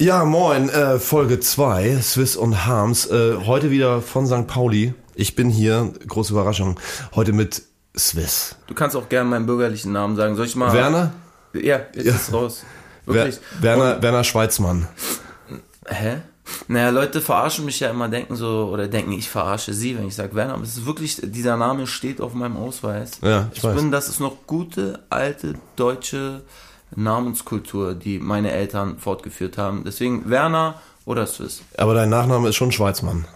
Ja, moin, äh, Folge 2, Swiss und Harms. Äh, heute wieder von St. Pauli. Ich bin hier, große Überraschung, heute mit Swiss. Du kannst auch gerne meinen bürgerlichen Namen sagen. Soll ich mal. Werner? Ja, jetzt Ja. ist raus. Wirklich. Werner, Werner Schweizmann. Hä? Naja, Leute verarschen mich ja immer, denken so, oder denken, ich verarsche sie, wenn ich sage Werner, aber es ist wirklich, dieser Name steht auf meinem Ausweis. Ja, ich ich weiß. bin, das ist noch gute, alte, deutsche Namenskultur, die meine Eltern fortgeführt haben. Deswegen Werner oder Swiss. Aber dein Nachname ist schon Schweizmann.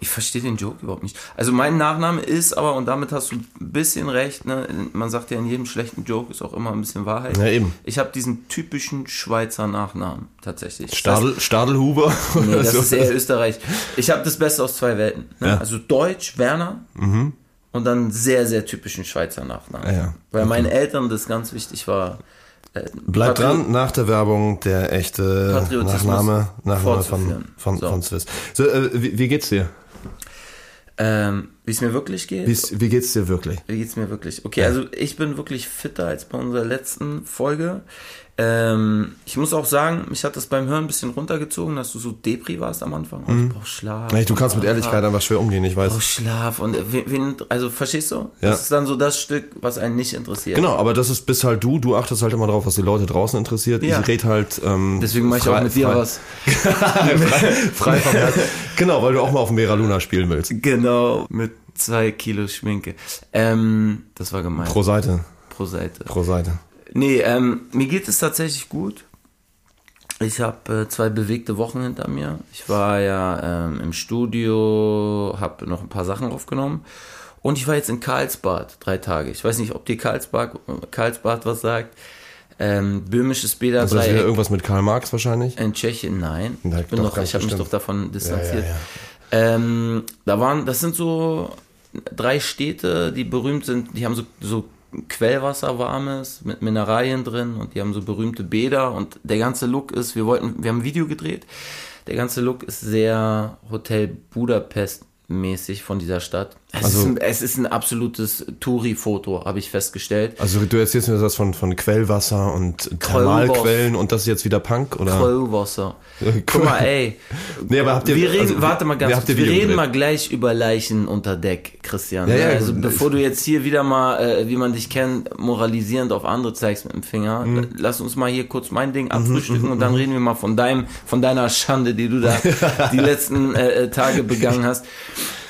Ich verstehe den Joke überhaupt nicht. Also mein Nachname ist aber, und damit hast du ein bisschen recht, ne? man sagt ja in jedem schlechten Joke ist auch immer ein bisschen Wahrheit. Ja, eben. Ich habe diesen typischen Schweizer Nachnamen tatsächlich. Stadel, Stadelhuber? Das, nee, oder das so. ist eher Österreich. Ich habe das Beste aus zwei Welten. Ne? Ja. Mhm. Also Deutsch, Werner und dann einen sehr, sehr typischen Schweizer Nachnamen. Ja. Weil meinen Eltern das ganz wichtig war. Bleib Patri- dran, nach der Werbung der echte Nachname, Nachname von, von, So. von Swiss. So, äh, wie, wie geht's dir? Ähm, Wie es mir wirklich geht. Wie's, wie geht's dir wirklich? Wie geht's mir wirklich? Okay, also ich bin wirklich fitter als bei unserer letzten Folge. Ähm, ich muss auch sagen, mich hat das beim Hören ein bisschen runtergezogen, dass du so Depri warst am Anfang. Oh, ich brauch Schlaf. Hey, du kannst mit Ehrlichkeit einfach schwer umgehen, ich weiß. Oh, Schlaf. Und wen, also verstehst du? Ja. Das ist dann so das Stück, was einen nicht interessiert. Genau, aber das ist bist halt du, du achtest halt immer drauf, was die Leute draußen interessiert. Ja. Ich red halt ähm, Deswegen mache ich auch mit dir frei- was. frei, frei. Genau, weil du auch mal auf dem Mera Luna spielen willst. Genau, mit zwei Kilo Schminke. Ähm, das war gemein. Pro Seite, Pro Seite. pro Seite. Nee, ähm, mir geht es tatsächlich gut. Ich habe äh, zwei bewegte Wochen hinter mir. Ich war ja ähm, im Studio, habe noch ein paar Sachen aufgenommen. Und ich war jetzt in Karlsbad drei Tage. Ich weiß nicht, ob dir Karlsbad, Karlsbad was sagt. Ähm, böhmisches Also das wieder irgendwas mit Karl Marx wahrscheinlich. in Tschechien. Nein, Na, ich bin doch, noch, ganz ich habe mich doch davon distanziert. ja, ja. Ähm, da waren, das sind so drei Städte, die berühmt sind. Die haben so, so Quellwasser warmes mit Mineralien drin und die haben so berühmte Bäder und der ganze Look ist, wir wollten, wir haben ein Video gedreht. Der ganze Look ist sehr Hotel Budapest mäßig von dieser Stadt. Es, Also- ist, ein, es ist ein absolutes Touri-Foto, habe ich festgestellt. Also du erzählst mir das von, von Quellwasser und Thermalquellen und das ist jetzt wieder Punk, oder? Quellwasser. Guck mal, ey. Nee, aber habt ihr, wir reden, also, warte mal ganz kurz, wir reden gedreht? mal gleich über Leichen unter Deck, Christian. Ja, ja, also gut. bevor du jetzt hier wieder mal, äh, wie man dich kennt, moralisierend auf andere zeigst mit dem Finger, Mhm. lass uns mal hier kurz mein Ding abfrühstücken und dann reden wir mal von deinem, von deiner Schande, die du da die letzten äh, äh, Tage begangen hast.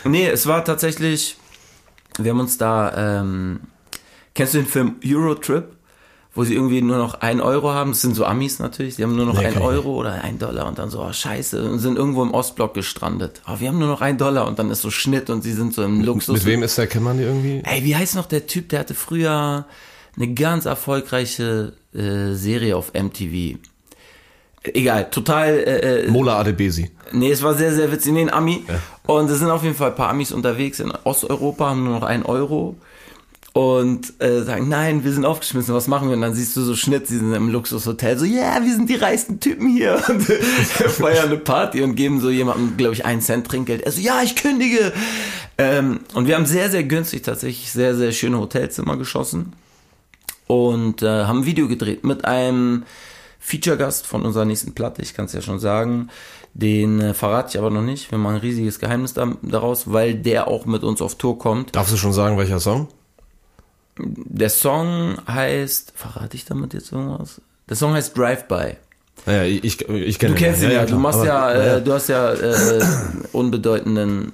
Nee, es war tatsächlich, wir haben uns da, ähm, kennst du den Film Eurotrip? Wo sie irgendwie nur noch ein Euro haben, das sind so Amis natürlich, die haben nur noch Nee, ein kenn ich Euro oder ein Dollar und dann so, oh, scheiße, und sind irgendwo im Ostblock gestrandet. Oh, wir haben nur noch ein Dollar und dann ist so Schnitt und sie sind so im Luxus. Mit wem ist der, kennt man die irgendwie? Ey, wie heißt noch der Typ, der hatte früher eine ganz erfolgreiche äh, Serie auf MTV. Egal, total äh, äh, Mola Adebesi. Nee, es war sehr, sehr witzig. Nee, ein Ami. Und es sind auf jeden Fall ein paar Amis unterwegs in Osteuropa, haben nur noch einen Euro. Und äh, sagen, nein, wir sind aufgeschmissen, was machen wir? Und dann siehst du so Schnitt, sie sind im Luxushotel, so, ja, yeah, wir sind die reichsten Typen hier. Und feiern eine Party und geben so jemandem, glaube ich, einen Cent Trinkgeld. Er so, ja, ich kündige. Ähm, und wir haben sehr, sehr günstig tatsächlich sehr, sehr schöne Hotelzimmer geschossen. Und äh, haben ein Video gedreht mit einem Feature-Gast von unserer nächsten Platte, ich kann es ja schon sagen. Den äh, verrate ich aber noch nicht. Wir machen ein riesiges Geheimnis da, daraus, weil der auch mit uns auf Tour kommt. Darfst du schon sagen, welcher Song? Der Song heißt, verrate ich damit jetzt irgendwas? Der Song heißt Drive-By. Naja, ich, ich, ich kenne Du kennst ihn ja, du klar, machst aber- ja, äh, du hast ja äh, unbedeutenden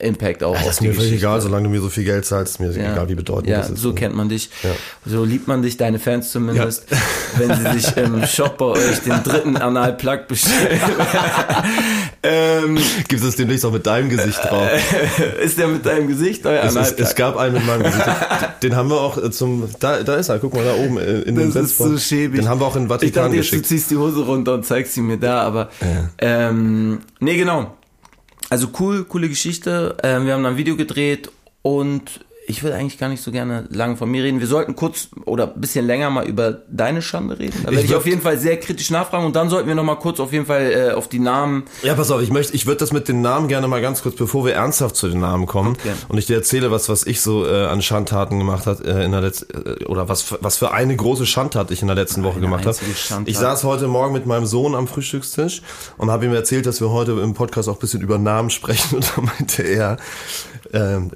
Impact auch Ja, auf das ist mir völlig egal, solange du mir so viel Geld zahlst, ist mir Ja. egal, wie bedeutend ja, das ist. so kennt man dich. Ja. So liebt man dich, deine Fans zumindest, wenn sie sich im Shop bei euch den dritten Anal-Plug bestellen. ähm, Gibt es demnächst auch mit deinem Gesicht drauf? ist der mit deinem Gesicht euer Es, Anal-Plug? es gab einen mit meinem Gesicht. Den haben wir auch äh, zum. Da, da ist er, guck mal da oben äh, in dem Das ist so schäbig. Den haben wir auch in den Ich Vatikan dachte jetzt, du ziehst die Hose runter und zeigst sie mir da, aber ähm, nee, genau. Also cool, coole Geschichte. Ähm, wir haben dann ein Video gedreht und ich will eigentlich gar nicht so gerne lang von mir reden. Wir sollten kurz oder ein bisschen länger mal über deine Schande reden. Da werde ich, würd- auf jeden Fall sehr kritisch nachfragen und dann sollten wir noch mal kurz auf jeden Fall äh, auf die Namen. Ja, pass auf, ich möchte, ich würde das mit den Namen gerne mal ganz kurz, bevor wir ernsthaft zu den Namen kommen, Okay. und ich dir erzähle, was, was ich so äh, an Schandtaten gemacht hat äh, in der letzten, äh, oder was, was für eine große Schandtat ich in der letzten Woche gemacht habe. Ich saß heute Morgen mit meinem Sohn am Frühstückstisch und habe ihm erzählt, dass wir heute im Podcast auch ein bisschen über Namen sprechen und da meinte er, ähm,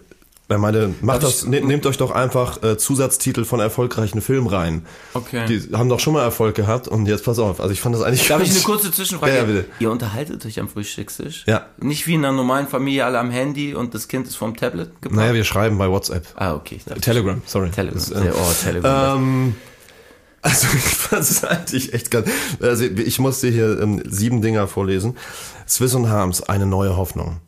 er meinte, macht das, ich- ne, nehmt euch doch einfach äh, Zusatztitel von erfolgreichen Filmen rein. Okay. Die haben doch schon mal Erfolg gehabt und jetzt pass auf. Also ich fand das eigentlich Darf ich ganz- eine kurze Zwischenfrage? Ja, bitte. Ihr unterhaltet euch am Frühstückstisch? Ja. Nicht wie in einer normalen Familie, alle am Handy und das Kind ist vom Tablet gebracht? Naja, wir schreiben bei WhatsApp. ah, okay. Telegram, sorry. Telegram. Das, äh, oh, Telegram. Ähm, also ich fand es eigentlich echt ganz. Also ich muss dir hier ähm, sieben Dinger vorlesen. Swiss und Harms, eine neue Hoffnung.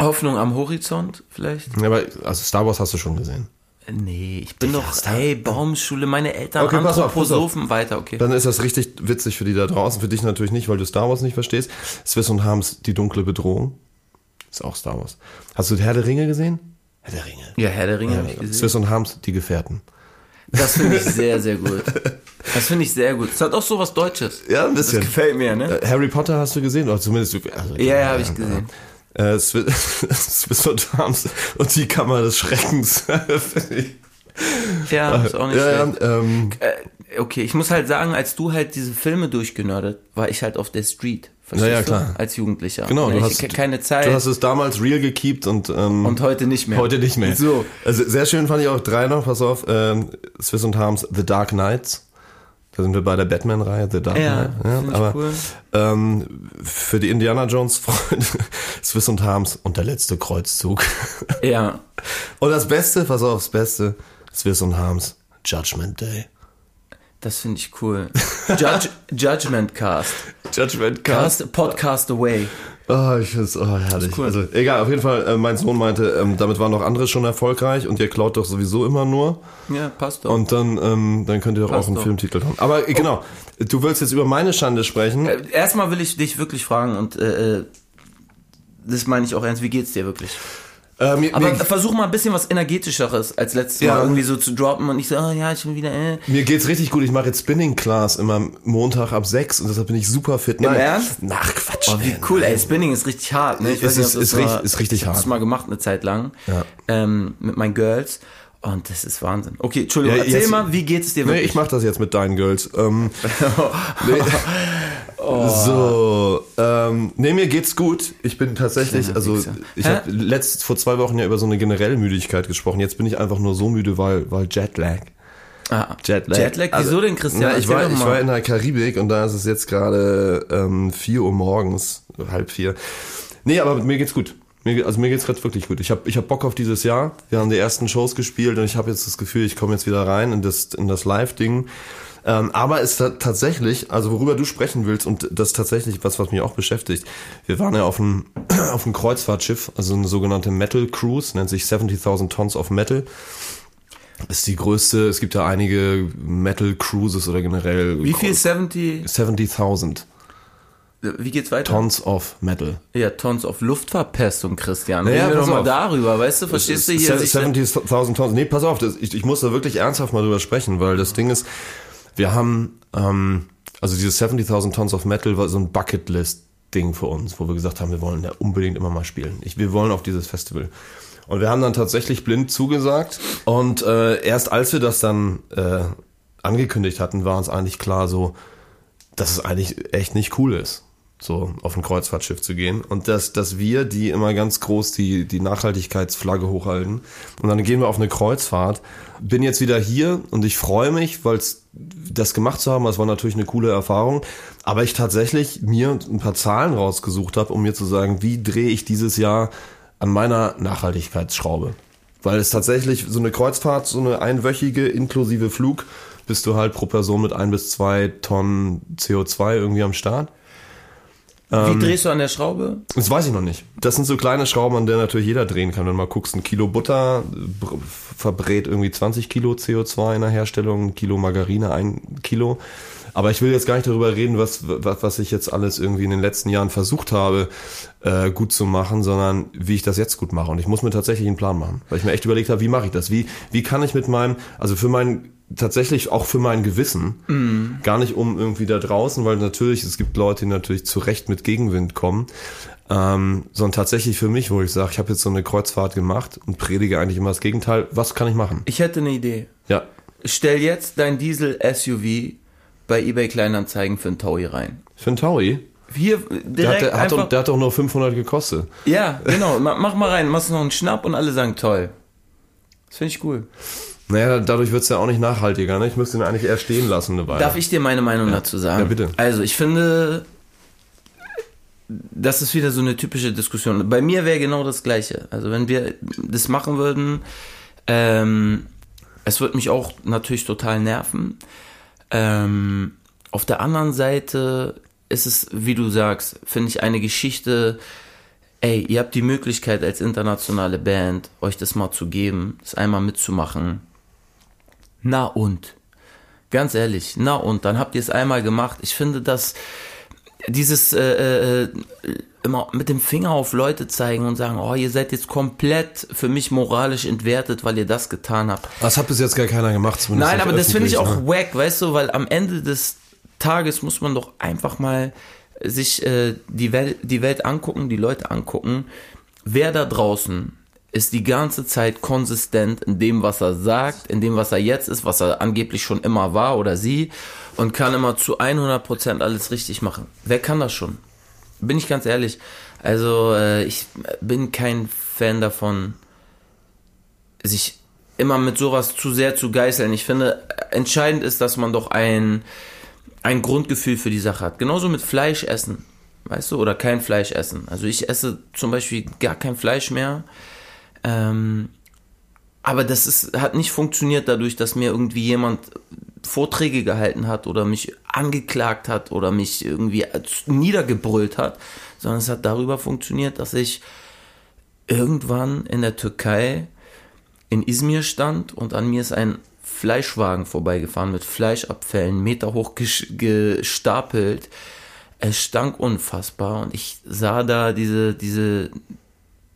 Hoffnung am Horizont vielleicht? Ja, aber also Star Wars hast du schon gesehen. Nee, ich bin doch, hey, Baumschule, meine Eltern, Okay, pass auf, pass auf. Anthroposophen, weiter, okay. Dann ist das richtig witzig für die da draußen, für dich natürlich nicht, weil du Star Wars nicht verstehst. Swiss und Harms, die dunkle Bedrohung. Ist auch Star Wars. Hast du Herr der Ringe gesehen? Herr der Ringe. Ja, Herr der Ringe habe ich gesehen. Swiss und Harms, die Gefährten. Das finde ich sehr, sehr gut. Das finde ich sehr gut. Es hat auch so was Deutsches. Ja, ein Das bisschen. gefällt mir, ne? Äh, Harry Potter hast du gesehen? Oder zumindest. Also, Ja, ja, habe ich gesehen. Äh, Swiss, Swiss und Harms und die Kammer des Schreckens. Ja, ist auch nicht ja, ja, ähm, Äh, okay, ich muss halt sagen, als du halt diese Filme durchgenördet, war ich halt auf der Street. Verstehst Ja, ja, du? klar. Als Jugendlicher. genau, du ich hast keine Zeit. Du hast es damals real gekeept und ähm, und heute nicht mehr. heute nicht mehr. So. Also sehr schön fand ich auch drei noch, pass auf, ähm, Swiss und Harms The Dark Knights. Da sind wir bei der Batman-Reihe, The Dark Ja, Knight. find ich aber cool. ähm, für die Indiana Jones-Freunde, Swiss und Harms und der letzte Kreuzzug. Ja. Und das Beste, pass auf, das Beste, Swiss und Harms, Judgment Day. Das finde ich cool. Judge, Judgment Cast. Judgment Cast, Podcast Away. Oh, ich find's, oh, herrlich. cool. Also, egal, auf jeden Fall, äh, mein Sohn meinte, ähm, damit waren noch andere schon erfolgreich und ihr klaut doch sowieso immer nur. Ja, passt doch. Und dann, ähm, dann könnt ihr doch Passt auch einen doch. Filmtitel haben. Aber äh, genau, du willst jetzt über meine Schande sprechen. Äh, Erstmal will ich dich wirklich fragen und äh, äh, das meine ich auch ernst, wie geht's dir wirklich? Äh, mir, Aber mir, versuch mal ein bisschen was energetischeres als letztes Ja. Mal irgendwie so zu droppen und nicht so, oh, ja, ich bin wieder, äh. mir geht's richtig gut. Ich mache jetzt Spinning Class immer Montag ab sechs und deshalb bin ich super fit. Nein. Ernst? Nach Quatsch. Oh, wie cool, nein. ey, Spinning ist richtig hart, ne? Ich Ist- ist- ob ist richtig- mal- ist richtig ich hab's hart. mal gemacht eine Zeit lang. Ja. Ähm, mit meinen Girls. Und das ist Wahnsinn. Okay, Entschuldigung, Ja, erzähl jetzt- mal, wie geht's dir Nee, wirklich? ich mach das jetzt mit deinen Girls. Ähm, nee. So, ähm, nee, mir geht's gut. Ich bin tatsächlich, Kleiner also Wichser. ich habe letzt vor zwei Wochen ja über so eine generelle Müdigkeit gesprochen. Jetzt bin ich einfach nur so müde, weil weil Jetlag. ah, Jetlag. Jetlag, wieso denn, Christian? Ja, ich war, ich war in der Karibik und da ist es jetzt gerade ähm, 4 Uhr morgens, halb vier. Nee, aber mir geht's gut. Mir, also mir geht's gerade wirklich gut. Ich habe ich hab Bock auf dieses Jahr. Wir haben die ersten Shows gespielt und ich habe jetzt das Gefühl, ich komme jetzt wieder rein in das, in das Live-Ding. Ähm, aber es ist tatsächlich, also worüber du sprechen willst und das ist tatsächlich was, was mich auch beschäftigt. Wir waren ja auf einem, auf einem Kreuzfahrtschiff, also eine sogenannte Metal Cruise, nennt sich 70.000 Tons of Metal. Ist die größte, es gibt ja einige Metal Cruises oder generell Wie viel 70? 70.000 Wie geht's weiter? Tons of Metal. Ja, Tons of Luftverpestung, Christian. Naja, Reden wir pass doch mal auf. darüber, weißt du? Verstehst du hier? Se- sich- 70.000 Tons. Nee, pass auf, das, ich, ich muss da wirklich ernsthaft mal drüber sprechen, weil das Ding ist, wir haben, ähm, also dieses 70.000 Tons of Metal war so ein Bucketlist-Ding für uns, wo wir gesagt haben, wir wollen da unbedingt immer mal spielen. Ich, wir wollen auf dieses Festival. Und wir haben dann tatsächlich blind zugesagt. Und äh, erst als wir das dann äh, angekündigt hatten, war uns eigentlich klar so, dass es eigentlich echt nicht cool ist, so auf ein Kreuzfahrtschiff zu gehen. Und dass, dass wir, die immer ganz groß die, die Nachhaltigkeitsflagge hochhalten, und dann gehen wir auf eine Kreuzfahrt. Bin jetzt wieder hier und ich freue mich, weil das gemacht zu haben, das war natürlich eine coole Erfahrung. Aber ich tatsächlich mir ein paar Zahlen rausgesucht habe, um mir zu sagen, wie drehe ich dieses Jahr an meiner Nachhaltigkeitsschraube. Weil es tatsächlich so eine Kreuzfahrt, so eine einwöchige inklusive Flug, bist du halt pro Person mit ein bis zwei Tonnen CO2 irgendwie am Start. Wie drehst du an der Schraube? Das weiß ich noch nicht. Das sind so kleine Schrauben, an denen natürlich jeder drehen kann. Wenn du mal guckst, ein Kilo Butter br- verbrät irgendwie 20 Kilo CO2 in der Herstellung, ein Kilo Margarine ein Kilo. Aber ich will jetzt gar nicht darüber reden, was, was, was ich jetzt alles irgendwie in den letzten Jahren versucht habe, äh, gut zu machen, sondern wie ich das jetzt gut mache. Und ich muss mir tatsächlich einen Plan machen, weil ich mir echt überlegt habe, wie mache ich das? Wie, wie kann ich mit meinem, also für mein tatsächlich auch für mein Gewissen, mm. gar nicht um irgendwie da draußen, weil natürlich, es gibt Leute, die natürlich zu Recht mit Gegenwind kommen, ähm, sondern tatsächlich für mich, wo ich sage, ich habe jetzt so eine Kreuzfahrt gemacht und predige eigentlich immer das Gegenteil. Was kann ich machen? Ich hätte eine Idee. Ja. Stell jetzt dein Diesel-SUV bei eBay Kleinanzeigen für einen Taui rein. Für einen Taui? Hier Der direkt hat, der, hat einfach, doch, der hat doch nur 500 gekostet. Ja, genau. Ma- Mach mal rein, machst noch einen Schnapp und alle sagen toll. Das finde ich cool. Naja, dadurch wird's ja auch nicht nachhaltiger. Ne? Ich müsste ihn eigentlich eher stehen lassen eine Weile. Darf ich dir meine Meinung dazu sagen? Ja, bitte. Also, ich finde, das ist wieder so eine typische Diskussion. Bei mir wäre genau das Gleiche. Also, wenn wir das machen würden, ähm, es würde mich auch natürlich total nerven. Ähm, auf der anderen Seite ist es, wie du sagst, finde ich eine Geschichte, ey, ihr habt die Möglichkeit als internationale Band, euch das mal zu geben, das einmal mitzumachen. Na und? Ganz ehrlich, na und? Dann habt ihr es einmal gemacht. Ich finde, dass dieses äh, äh, immer mit dem Finger auf Leute zeigen und sagen, oh, ihr seid jetzt komplett für mich moralisch entwertet, weil ihr das getan habt. Das hat bis jetzt gar keiner gemacht. zumindest Nein, aber das finde ich auch ne? wack, weißt du, weil am Ende des Tages muss man doch einfach mal sich äh, die, Welt, die Welt angucken, die Leute angucken. Wer da draußen ist die ganze Zeit konsistent in dem, was er sagt, in dem, was er jetzt ist, was er angeblich schon immer war oder sie und kann immer zu 100% alles richtig machen. Wer kann das schon? Bin ich ganz ehrlich. Also äh, ich bin kein Fan davon, sich immer mit sowas zu sehr zu geißeln. Ich finde, entscheidend ist, dass man doch ein, ein Grundgefühl für die Sache hat. Genauso mit Fleisch essen, weißt du, oder kein Fleisch essen. Also ich esse zum Beispiel gar kein Fleisch mehr. Ähm, aber das ist, hat nicht funktioniert dadurch, dass mir irgendwie jemand Vorträge gehalten hat oder mich angeklagt hat oder mich irgendwie niedergebrüllt hat, sondern es hat darüber funktioniert, dass ich irgendwann in der Türkei in Izmir stand und an mir ist ein Fleischwagen vorbeigefahren mit Fleischabfällen, Meter hoch ges- gestapelt. Es stank unfassbar und ich sah da diese, diese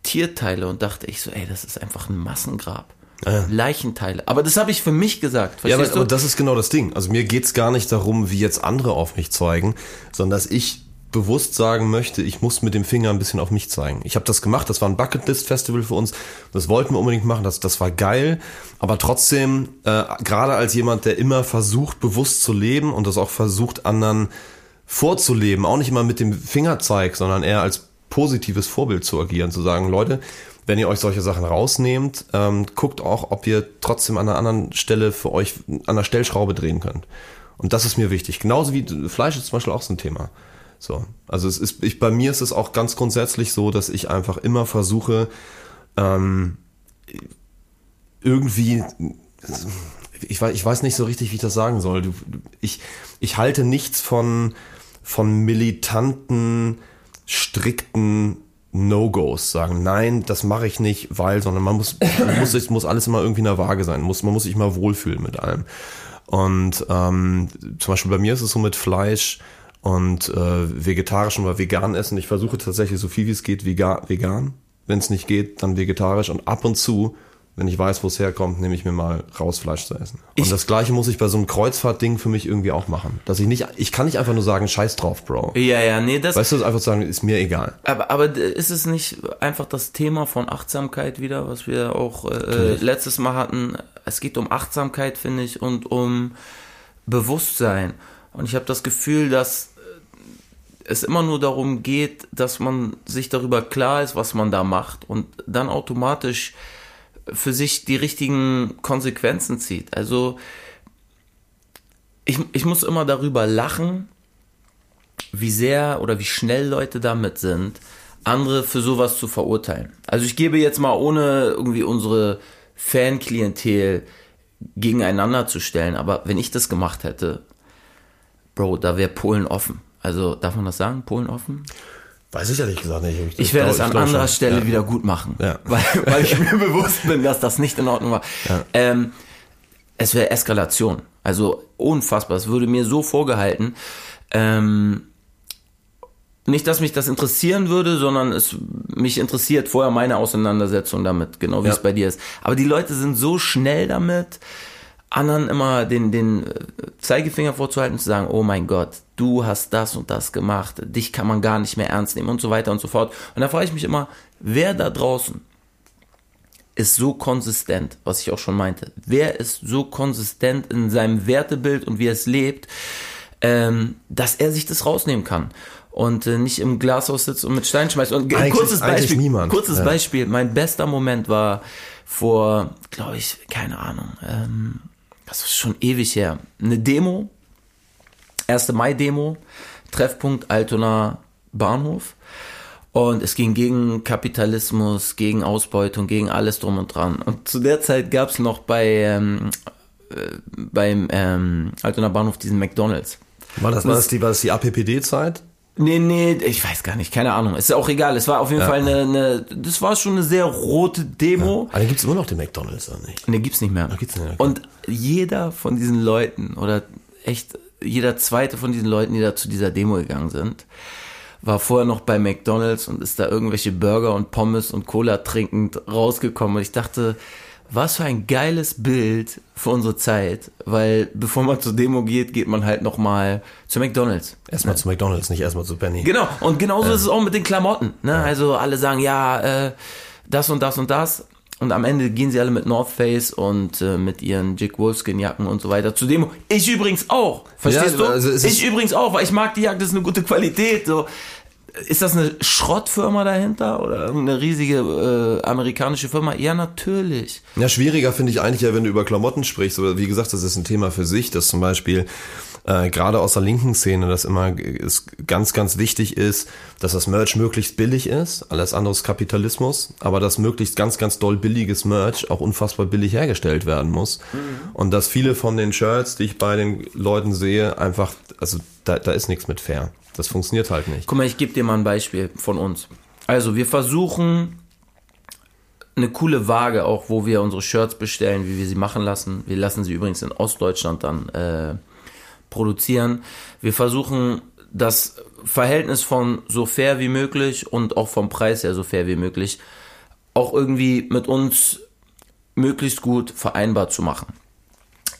Tierteile und dachte ich so, ey, das ist einfach ein Massengrab. Ja. Leichenteile. Aber das habe ich für mich gesagt. Ja, aber, aber das ist genau das Ding. Also mir geht's gar nicht darum, wie jetzt andere auf mich zeigen, sondern dass ich bewusst sagen möchte, ich muss mit dem Finger ein bisschen auf mich zeigen. Ich habe das gemacht, das war ein Bucketlist-Festival für uns, das wollten wir unbedingt machen, das, das war geil, aber trotzdem, äh, gerade als jemand, der immer versucht, bewusst zu leben und das auch versucht, anderen vorzuleben, auch nicht immer mit dem Finger zeigt, sondern eher als positives Vorbild zu agieren, zu sagen, Leute, wenn ihr euch solche Sachen rausnehmt, ähm, guckt auch, ob ihr trotzdem an einer anderen Stelle für euch an der Stellschraube drehen könnt. Und das ist mir wichtig. Genauso wie Fleisch ist zum Beispiel auch so ein Thema. So, also es ist, ich, bei mir ist es auch ganz grundsätzlich so, dass ich einfach immer versuche, ähm, irgendwie, ich weiß, ich weiß nicht so richtig, wie ich das sagen soll. Ich, ich halte nichts von, von militanten, strikten No-Gos sagen, nein, das mache ich nicht, weil, sondern man muss, man muss, es muss alles immer irgendwie in der Waage sein, muss, man muss sich immer wohlfühlen mit allem. Und ähm, zum Beispiel bei mir ist es so mit Fleisch und äh, vegetarisch oder vegan essen. Ich versuche tatsächlich so viel wie es geht vegan. vegan. Wenn es nicht geht, dann vegetarisch und ab und zu, wenn ich weiß, wo es herkommt, nehme ich mir mal raus, Fleisch zu essen. Und Ich- das gleiche muss ich bei so einem Kreuzfahrt-Ding für mich irgendwie auch machen. Dass ich nicht, ich kann nicht einfach nur sagen, scheiß drauf, Bro. ja, ja, nee, das, Weißt du, einfach sagen, ist mir egal. Aber, aber ist es nicht einfach das Thema von Achtsamkeit wieder, was wir auch äh, letztes Mal hatten? Es geht um Achtsamkeit, finde ich, und um Bewusstsein. Und ich habe das Gefühl, dass es immer nur darum geht, dass man sich darüber klar ist, was man da macht und dann automatisch für sich die richtigen Konsequenzen zieht. Also ich, ich muss immer darüber lachen, wie sehr oder wie schnell Leute damit sind, andere für sowas zu verurteilen. Also ich gebe jetzt mal, ohne irgendwie unsere Fanklientel gegeneinander zu stellen, aber wenn ich das gemacht hätte, Bro, da wäre Polen offen. Also darf man das sagen? Polen offen? Weiß ich ehrlich gesagt nicht. Ich werde es an anderer schon. Stelle Ja. wieder gut machen, Ja. weil, weil ich mir bewusst bin, dass das nicht in Ordnung war. Ähm, es wäre Eskalation. Also unfassbar. Es würde mir so vorgehalten. Ähm, nicht, dass mich das interessieren würde, sondern es mich interessiert vorher meine Auseinandersetzung damit, genau wie Ja. es bei dir ist. Aber die Leute sind so schnell damit, anderen immer den, den äh, Zeigefinger vorzuhalten und zu sagen, oh mein Gott, du hast das und das gemacht, dich kann man gar nicht mehr ernst nehmen und so weiter und so fort. Und da frage ich mich immer, wer da draußen ist so konsistent, was ich auch schon meinte. Wer ist so konsistent in seinem Wertebild und wie er es lebt, ähm, dass er sich das rausnehmen kann und äh, nicht im Glashaus sitzt und mit Stein schmeißt. Und ein Eigentlich- kurzes Beispiel, kurzes Ja. Beispiel. Mein bester Moment war vor, glaube ich, keine Ahnung, ähm, das ist schon ewig her. Eine Demo, 1. Mai-Demo, Treffpunkt Altona Bahnhof. Und es ging gegen Kapitalismus, gegen Ausbeutung, gegen alles drum und dran. Und zu der Zeit gab es noch bei ähm, äh, beim ähm, Altona Bahnhof diesen McDonalds. War das, war das die, war das die APPD-Zeit? Nee, nee, ich weiß gar nicht, keine Ahnung. Ist ja auch egal. Es war auf jeden Fall eine, eine, das war schon eine sehr rote Demo. Aber dann gibt's immer noch den McDonalds, oder nicht? Nee, gibt's nicht mehr. gibt's nicht mehr, okay. Und jeder von diesen Leuten oder echt jeder zweite von diesen Leuten, die da zu dieser Demo gegangen sind, war vorher noch bei McDonalds und ist da irgendwelche Burger und Pommes und Cola trinkend rausgekommen. Und ich dachte, was für ein geiles Bild für unsere Zeit, weil bevor man zur Demo geht, geht man halt noch mal zu McDonalds. Erstmal zu McDonalds, nicht erstmal zu Penny. Genau, und genauso ist es auch mit den Klamotten. Ne? Also alle sagen, ja, äh, das und das und das. Und am Ende gehen sie alle mit North Face und äh, mit ihren Dick Wolfskin Jacken und so weiter zu Demo. Ich übrigens auch. Verstehst Ja, du? also ich übrigens auch, weil ich mag die Jacke, das ist eine gute Qualität. So. Ist das eine Schrottfirma dahinter oder irgendeine riesige äh, amerikanische Firma? Ja, natürlich. Ja, schwieriger finde ich eigentlich ja, wenn du über Klamotten sprichst. Aber wie gesagt, das ist ein Thema für sich, dass zum Beispiel äh, gerade aus der linken Szene das immer ist, ganz, ganz wichtig ist, dass das Merch möglichst billig ist. Alles andere ist Kapitalismus. Aber dass möglichst ganz, ganz doll billiges Merch auch unfassbar billig hergestellt werden muss. Und dass viele von den Shirts, die ich bei den Leuten sehe, einfach, also da, da ist nichts mit fair. Das funktioniert halt nicht. Guck mal, ich gebe dir mal ein Beispiel von uns. Also, wir versuchen eine coole Waage auch, wo wir unsere Shirts bestellen, wie wir sie machen lassen. Wir lassen sie übrigens in Ostdeutschland dann äh, produzieren. Wir versuchen das Verhältnis von so fair wie möglich und auch vom Preis her so fair wie möglich auch irgendwie mit uns möglichst gut vereinbar zu machen.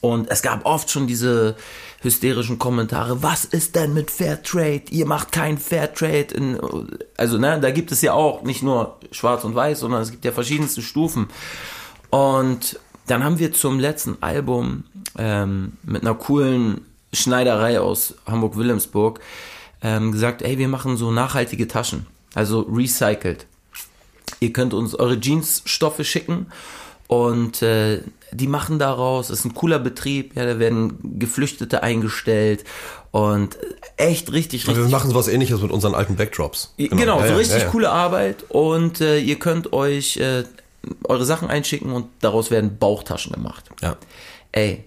Und es gab oft schon diese hysterischen Kommentare, was ist denn mit Fairtrade? Ihr macht kein Fairtrade. In, also, ne, da gibt es ja auch nicht nur schwarz und weiß, sondern es gibt ja verschiedenste Stufen. Und dann haben wir zum letzten Album ähm, mit einer coolen Schneiderei aus Hamburg-Wilhelmsburg ähm, gesagt, ey, wir machen so nachhaltige Taschen, also recycelt. Ihr könnt uns eure Jeansstoffe schicken und äh, die machen daraus, ist ein cooler Betrieb, ja, da werden Geflüchtete eingestellt und echt richtig, Wir richtig machen sowas ähnliches mit unseren alten Backdrops. Genau, Ja, so richtig ja, ja. coole Arbeit und äh, ihr könnt euch äh, eure Sachen einschicken und daraus werden Bauchtaschen gemacht. Ja. Ey,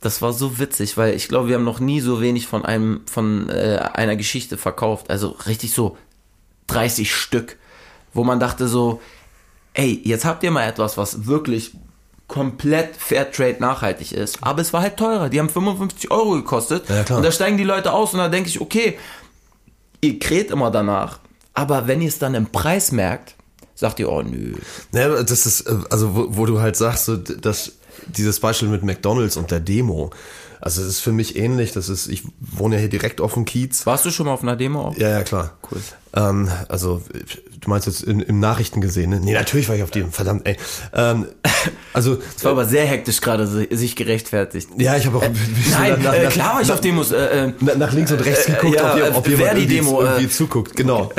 das war so witzig, weil ich glaube, wir haben noch nie so wenig von einem von äh, einer Geschichte verkauft. Also richtig so 30 Stück, wo man dachte so, ey, jetzt habt ihr mal etwas, was wirklich komplett Fairtrade nachhaltig ist. Aber es war halt teurer. Die haben 55 Euro gekostet. Ja. Und da steigen die Leute aus und da denke ich, okay, ihr kräht immer danach. Aber wenn ihr es dann im Preis merkt, sagt ihr, oh nö. Ja, das ist, äh, also wo, wo du halt sagst, so, dass dieses Beispiel mit McDonalds und der Demo, also es ist für mich ähnlich, das ist, ich wohne ja hier direkt auf dem Kiez. Warst du schon mal auf einer Demo? Auch? Ja, ja, klar. Cool. Ähm, also, du meinst jetzt in, im Nachrichten gesehen, ne? Nee, natürlich war ich auf dem, verdammt, ey. Ähm, also, Es war aber sehr hektisch gerade si- sich gerechtfertigt. ja, ich habe auch Nein, nach, äh, nach, klar war ich auf Demos. Äh, äh, nach, links und rechts Äh, geguckt, ja, ob, äh, ob jemand irgendwie, Verdi-Demo, äh. irgendwie zuguckt, genau.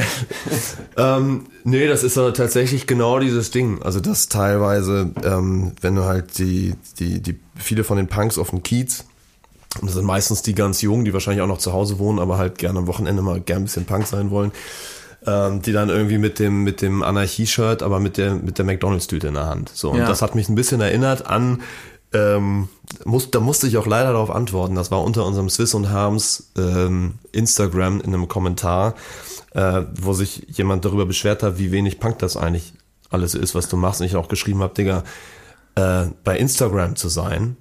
ähm, nee, das ist aber tatsächlich genau dieses Ding. Also das teilweise, ähm, wenn du halt die, die, die, viele von den Punks auf dem Kiez, das sind meistens die ganz Jungen, die wahrscheinlich auch noch zu Hause wohnen, aber halt gerne am Wochenende mal gern ein bisschen Punk sein wollen, ähm, die dann irgendwie mit dem, mit dem Anarchie-Shirt, aber mit der, mit der McDonalds-Tüte in der Hand. So, und Ja. das hat mich ein bisschen erinnert an, ähm, muss, da musste ich auch leider darauf antworten. Das war unter unserem Swiss und Harms ähm, Instagram in einem Kommentar, äh, wo sich jemand darüber beschwert hat, wie wenig Punk das eigentlich alles ist, was du machst. Und ich auch geschrieben habe, Digga, äh, bei Instagram zu sein,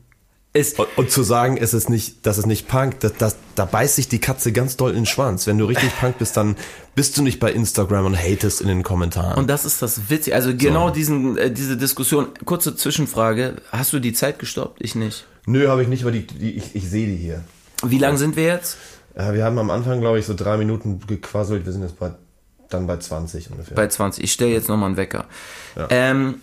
ist, Und, und zu sagen, es ist nicht, das ist nicht Punk, das, das, da beißt sich die Katze ganz doll in den Schwanz. Wenn du richtig Punk bist, dann bist du nicht bei Instagram und hatest in den Kommentaren. und das ist das Witzige. Also genau diesen, äh, diese Diskussion. Kurze Zwischenfrage. Hast du die Zeit gestoppt? Ich nicht. Nö, habe ich nicht, weil die, die, ich, ich sehe die hier. Wie lang sind wir jetzt? Ja, wir haben am Anfang, glaube ich, so drei Minuten gequasselt. Wir sind jetzt bei, dann bei 20 ungefähr. Bei 20. Ich stelle jetzt nochmal einen Wecker. Ähm,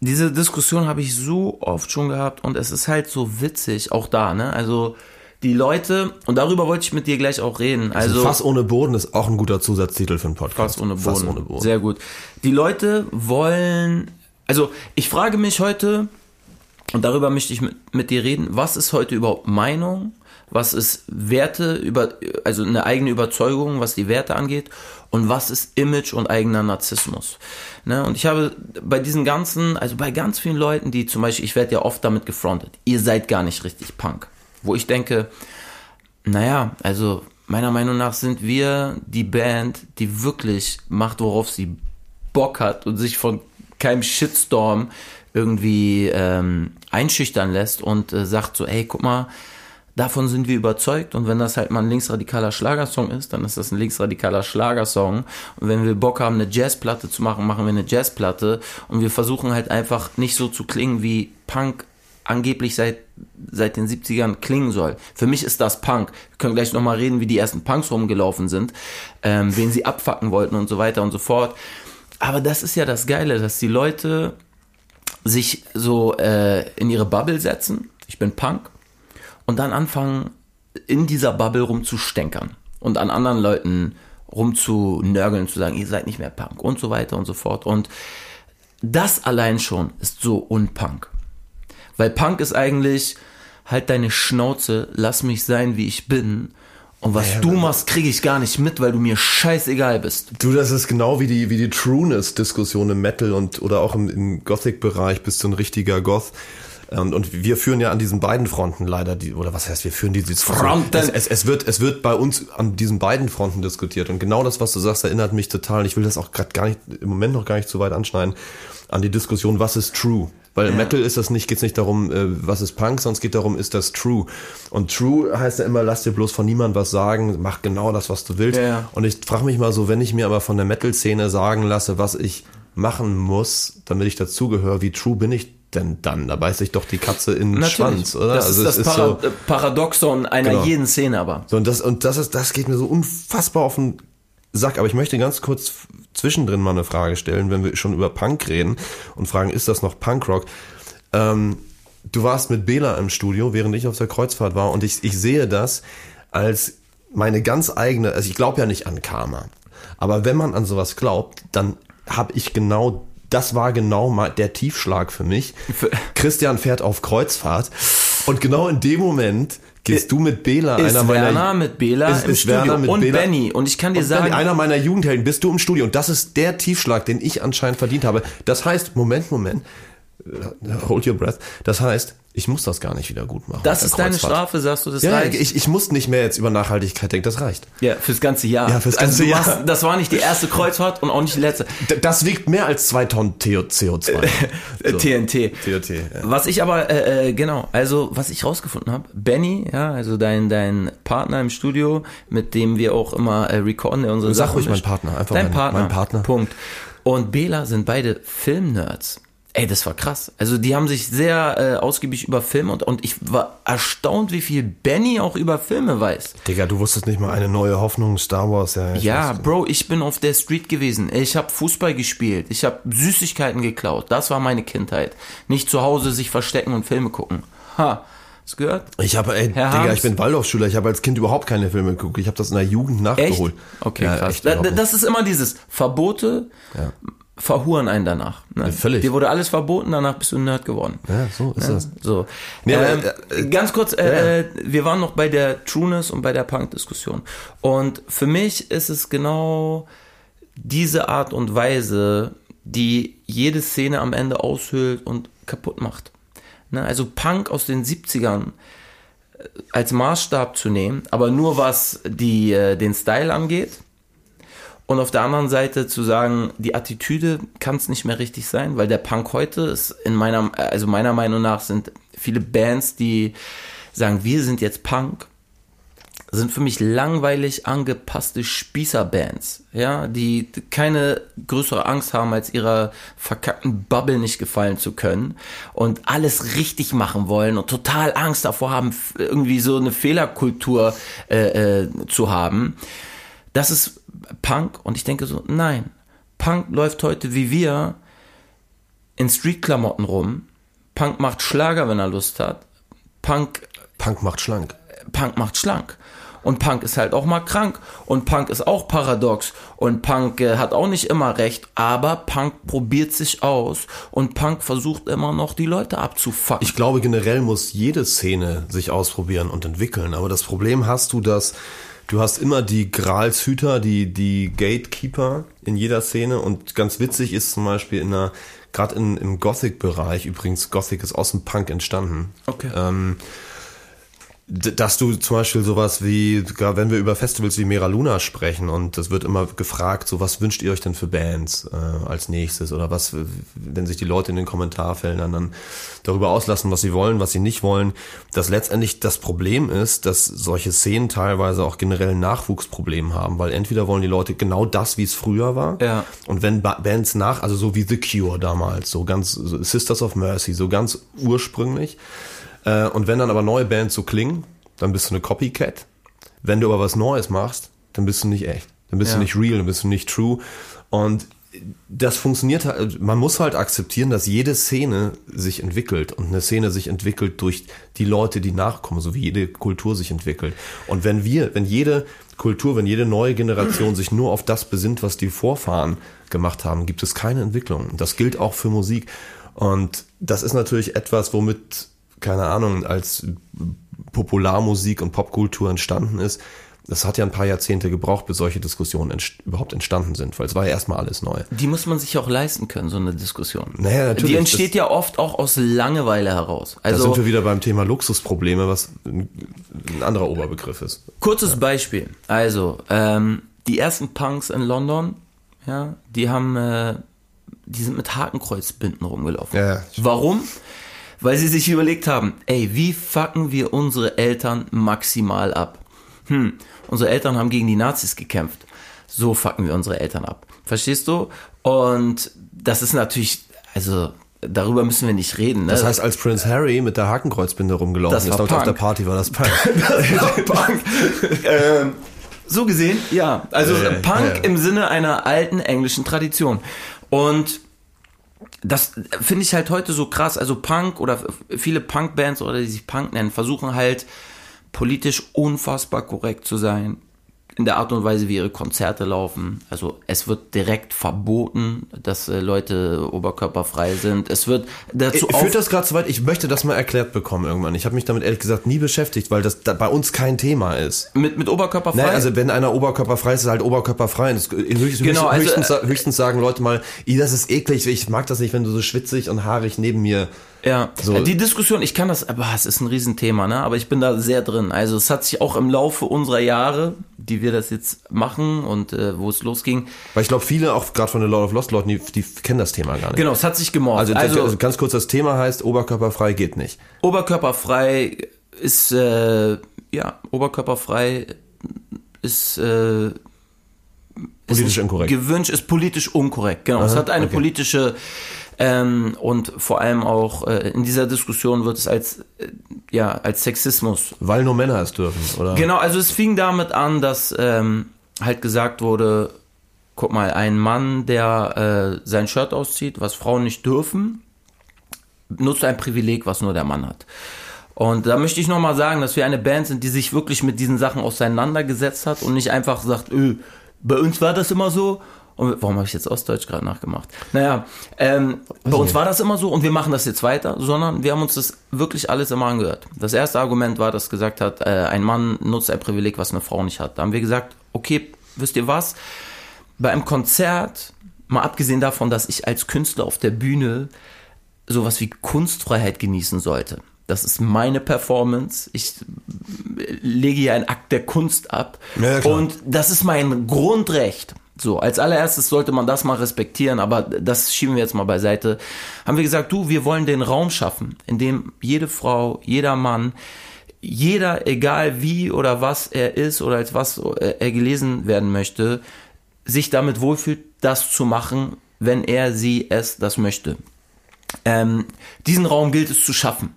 diese Diskussion habe ich so oft schon gehabt und es ist halt so witzig, auch da, ne? Also die Leute, und darüber wollte ich mit dir gleich auch reden. Also Fass ohne Boden ist auch ein guter Zusatztitel für einen Podcast. Fass ohne Boden. Fass ohne Boden. Sehr gut. Die Leute wollen, also ich frage mich heute, und darüber möchte ich mit, mit dir reden, was ist heute überhaupt Meinung? Was ist Werte über, also eine eigene Überzeugung, was die Werte angeht? Und was ist Image und eigener Narzissmus? Ne? Und ich habe bei diesen ganzen, also bei ganz vielen Leuten, die zum Beispiel, ich werde ja oft damit gefrontet, ihr seid gar nicht richtig Punk. Wo ich denke, naja, also meiner Meinung nach sind wir die Band, die wirklich macht, worauf sie Bock hat und sich von keinem Shitstorm irgendwie ähm, einschüchtern lässt und äh, sagt so, ey, guck mal, davon sind wir überzeugt und wenn das halt mal ein linksradikaler Schlagersong ist, dann ist das ein linksradikaler Schlagersong und wenn wir Bock haben, eine Jazzplatte zu machen, machen wir eine Jazzplatte und wir versuchen halt einfach nicht so zu klingen, wie Punk angeblich seit, seit den 70ern klingen soll. Für mich ist das Punk. Wir können gleich nochmal reden, wie die ersten Punks rumgelaufen sind, ähm, wen sie abfacken wollten und so weiter und so fort. Aber das ist ja das Geile, dass die Leute sich so äh, in ihre Bubble setzen. Ich bin Punk. Und dann anfangen, in dieser Bubble rumzustänkern. Und an anderen Leuten rumzunörgeln, zu sagen, ihr seid nicht mehr Punk und so weiter und so fort. Und das allein schon ist so unpunk. Weil Punk ist eigentlich halt deine Schnauze, lass mich sein, wie ich bin. Und was Ja, du machst, kriege ich gar nicht mit, weil du mir scheißegal bist. Du, das ist genau wie die, wie die Trueness-Diskussion im Metal und oder auch im, im Gothic-Bereich bist du ein richtiger Goth. Und, und wir führen ja an diesen beiden Fronten leider die, oder was heißt, wir führen die Diskussion. Fronten. Es, es, es wird, es wird bei uns an diesen beiden Fronten diskutiert. Und genau das, was du sagst, erinnert mich total, und ich will das auch gerade gar nicht, im Moment noch gar nicht zu weit anschneiden, an die Diskussion, was ist true? Weil im Metal ist das nicht, geht's nicht darum, äh, was ist Punk, sondern es geht darum, ist das true? Und true heißt ja immer, lass dir bloß von niemandem was sagen, mach genau das, was du willst. Ja, ja. Und ich frage mich mal so, wenn ich mir aber von der Metal-Szene sagen lasse, was ich machen muss, damit ich dazugehöre, wie true bin ich denn dann? Da beißt sich doch die Katze in den Schwanz, oder? Das also ist das ist Para so, Paradoxon einer Genau. jeden Szene aber. so und das und das ist das geht mir so unfassbar auf den Sack, aber ich möchte ganz kurz zwischendrin mal eine Frage stellen, wenn wir schon über Punk reden und fragen, ist das noch Punkrock? Ähm, du warst mit Bela im Studio, während ich auf der Kreuzfahrt war und ich, ich sehe das als meine ganz eigene, also ich glaube ja nicht an Karma, aber wenn man an sowas glaubt, dann habe ich genau, das war genau mal der Tiefschlag für mich. Christian fährt auf Kreuzfahrt und genau in dem Moment gehst du mit Bela, Ist einer meiner Werner mit Bela ist- im ist Studio Werner mit und Bela- Benny. Und ich kann dir und sagen, einer meiner Jugendhelden bist du im Studio und das ist der Tiefschlag, den ich anscheinend verdient habe. Das heißt, Moment, Moment, hold your breath. Das heißt, ich muss das gar nicht wieder gut machen. das ist deine. Strafe, sagst du, das Ja, reicht. ich, ich muss nicht mehr jetzt über Nachhaltigkeit denken, das reicht. ja, fürs ganze Jahr. Ja, fürs also ganze du Jahr. Machst, das war nicht die erste Kreuzfahrt und auch nicht die letzte. Das wiegt mehr als zwei Tonnen CO- CO2. Äh, TNT. TNT, ja. Was ich aber, äh, äh, genau, also was ich rausgefunden habe, Benny, ja, also dein, dein Partner im Studio, mit dem wir auch immer äh, recorden, der unsere Sag Sachen ruhig mein. Partner, einfach dein mein- Partner, mein Partner. Punkt. Und Bela sind beide Filmnerds. Ey, das war krass. Also die haben sich sehr äh, ausgiebig über Filme und, und ich war erstaunt, wie viel Benny auch über Filme weiß. Digga, du wusstest nicht mal eine neue Hoffnung, Star Wars. Ja, ich Ja. Bro, ich bin auf der Street gewesen. Ich habe Fußball gespielt. Ich habe Süßigkeiten geklaut. Das war meine Kindheit. Nicht zu Hause sich verstecken und Filme gucken. Ha, hast du gehört? Ich habe, ey, Herr Digga, Harms? ich bin Waldorfschüler. Ich habe als Kind überhaupt keine Filme geguckt. Ich habe das in der Jugend Echt? nachgeholt. Okay, ja, krass. Echt, da, das ist immer dieses Verbote verhuren einen danach. Ne? Ja, völlig. Dir wurde alles verboten, danach bist du ein Nerd geworden. Ja, so ist das. So. Nee, ähm, äh, ganz kurz, äh, äh, wir waren noch bei der Trueness und bei der Punk-Diskussion. Und für mich ist es genau diese Art und Weise, die jede Szene am Ende aushöhlt und kaputt macht. Ne? Also Punk aus den 70ern äh, als Maßstab zu nehmen, aber nur was die, äh, den Style angeht Und auf der anderen Seite zu sagen, die Attitüde kann es nicht mehr richtig sein, weil der Punk heute ist in meiner, also meiner Meinung nach sind viele Bands, die sagen, wir sind jetzt Punk, sind für mich langweilig angepasste Spießerbands, ja, die keine größere Angst haben, als ihrer verkackten Bubble nicht gefallen zu können und alles richtig machen wollen und total Angst davor haben, irgendwie so eine Fehlerkultur äh, äh, zu haben. Das ist Punk und ich denke so, nein, Punk läuft heute wie wir in Streetklamotten rum. Punk macht Schlager, wenn er Lust hat. Punk Punk macht schlank. Punk macht schlank. Und Punk ist halt auch mal krank. Und Punk ist auch paradox. Und Punk äh, hat auch nicht immer recht. Aber Punk probiert sich aus. Und Punk versucht immer noch, die Leute abzufacken. Ich glaube, generell muss jede Szene sich ausprobieren und entwickeln. Aber das Problem hast du, dass du hast immer die Gralshüter, die, die Gatekeeper in jeder Szene. Und ganz witzig ist zum Beispiel in einer, gerade im Gothic-Bereich, übrigens Gothic ist aus dem Punk entstanden. Okay. Ähm, dass du zum Beispiel sowas wie, wenn wir über Festivals wie Mera Luna sprechen und das wird immer gefragt, so was wünscht ihr euch denn für Bands äh, als nächstes? Oder was, wenn sich die Leute in den Kommentarfeldern dann darüber auslassen, was sie wollen, was sie nicht wollen, dass letztendlich das Problem ist, dass solche Szenen teilweise auch generell ein Nachwuchsproblem haben, weil entweder wollen die Leute genau das, wie es früher war. Ja. und wenn ba Bands nach, also so wie The Cure damals, so ganz so Sisters of Mercy, so ganz ursprünglich, äh, und wenn dann aber neue Bands so klingen, dann bist du eine Copycat. Wenn du aber was Neues machst, dann bist du nicht echt. Dann bist Ja. du nicht real, dann bist du nicht true. Und das funktioniert halt, man muss halt akzeptieren, dass jede Szene sich entwickelt und eine Szene sich entwickelt durch die Leute, die nachkommen, so wie jede Kultur sich entwickelt. Und wenn wir, wenn jede Kultur, wenn jede neue Generation sich nur auf das besinnt, was die Vorfahren gemacht haben, gibt es keine Entwicklung. Und Das gilt auch für Musik. Und das ist natürlich etwas, womit, keine Ahnung, als Popularmusik und Popkultur entstanden ist. Das hat ja ein paar Jahrzehnte gebraucht, bis solche Diskussionen entst überhaupt entstanden sind, weil es war ja erstmal alles neu. Die muss man sich auch leisten können, so eine Diskussion. Naja, natürlich, Die entsteht das- ja oft auch aus Langeweile heraus. Da Also sind wir wieder beim Thema Luxusprobleme, was ein ein anderer Oberbegriff ist. Kurzes Beispiel. Also, ähm, die ersten Punks in London, ja, die haben, äh, die sind mit Hakenkreuzbinden rumgelaufen. Ja, ja. Warum? Weil sie sich überlegt haben, ey, wie fucken wir unsere Eltern maximal ab? Hm, unsere Eltern haben gegen die Nazis gekämpft. So fucken wir unsere Eltern ab. Verstehst du? Und das ist natürlich, also, darüber müssen wir nicht reden. Ne? Das heißt, als Prince Harry mit der Hakenkreuzbinde rumgelaufen Das ist, war dort auf Punk. der Party war das Punk. Punk. ähm, so gesehen, ja. Also ja, Punk ja. im Sinne einer alten englischen Tradition. Und das finde ich halt heute so krass. Also Punk oder viele Punk-Bands oder die sich Punk nennen, versuchen halt politisch unfassbar korrekt zu sein. In der Art und Weise, wie ihre Konzerte laufen. Also es wird direkt verboten, dass äh, Leute oberkörperfrei sind. Es wird dazu Führt auf das gerade zu weit? Ich möchte das mal erklärt bekommen irgendwann. Ich habe mich damit ehrlich gesagt nie beschäftigt, weil das da bei uns kein Thema ist. mit, mit oberkörperfrei. Naja, also wenn einer oberkörperfrei ist, ist er halt oberkörperfrei. Das, höchstens, Genau, also, höchstens, höchstens sagen Leute mal, "Ih, das ist eklig, ich mag das nicht, wenn du so schwitzig und haarig neben mir. Ja, So. die Diskussion, ich kann das, aber es ist ein Riesenthema, ne? Aber ich bin da sehr drin. Also es hat sich auch im Laufe unserer Jahre, die wir das jetzt machen und äh, wo es losging, Weil ich glaube, viele, auch gerade von den Lord of Lost Leuten, die, die kennen das Thema gar nicht. genau, es hat sich gemorft. Also, Also, also ganz kurz, das Thema heißt, oberkörperfrei geht nicht. oberkörperfrei ist, äh, ja, oberkörperfrei ist, äh, Politisch ist inkorrekt. Gewünscht ist politisch unkorrekt, genau. es Aha, hat eine okay. politische ähm, und vor allem auch äh, in dieser Diskussion wird es als äh, ja als Sexismus Weil nur Männer es dürfen, oder? Genau, also es fing damit an, dass ähm, halt gesagt wurde, guck mal, ein Mann, der äh, sein Shirt auszieht, was Frauen nicht dürfen, nutzt ein Privileg, was nur der Mann hat. Und da möchte ich nochmal sagen, dass wir eine Band sind, die sich wirklich mit diesen Sachen auseinandergesetzt hat und nicht einfach sagt, öh, bei uns war das immer so. Und warum habe ich jetzt Ostdeutsch gerade nachgemacht? Naja, ähm, bei uns war das immer so und wir machen das jetzt weiter, sondern wir haben uns das wirklich alles immer angehört. Das erste Argument war, dass gesagt hat, äh, ein Mann nutzt ein Privileg, was eine Frau nicht hat. Da haben wir gesagt, okay, wisst ihr was? Bei einem Konzert, mal abgesehen davon, dass ich als Künstler auf der Bühne sowas wie Kunstfreiheit genießen sollte. Das ist meine Performance. Ich lege hier einen Akt der Kunst ab. Ja, und das ist mein Grundrecht. So, als allererstes sollte man das mal respektieren, aber das schieben wir jetzt mal beiseite. Haben wir gesagt, du, wir wollen den Raum schaffen, in dem jede Frau, jeder Mann, jeder, egal wie oder was er ist oder als was er gelesen werden möchte, sich damit wohlfühlt, das zu machen, wenn er, sie, es das möchte. Ähm, diesen Raum gilt es zu schaffen.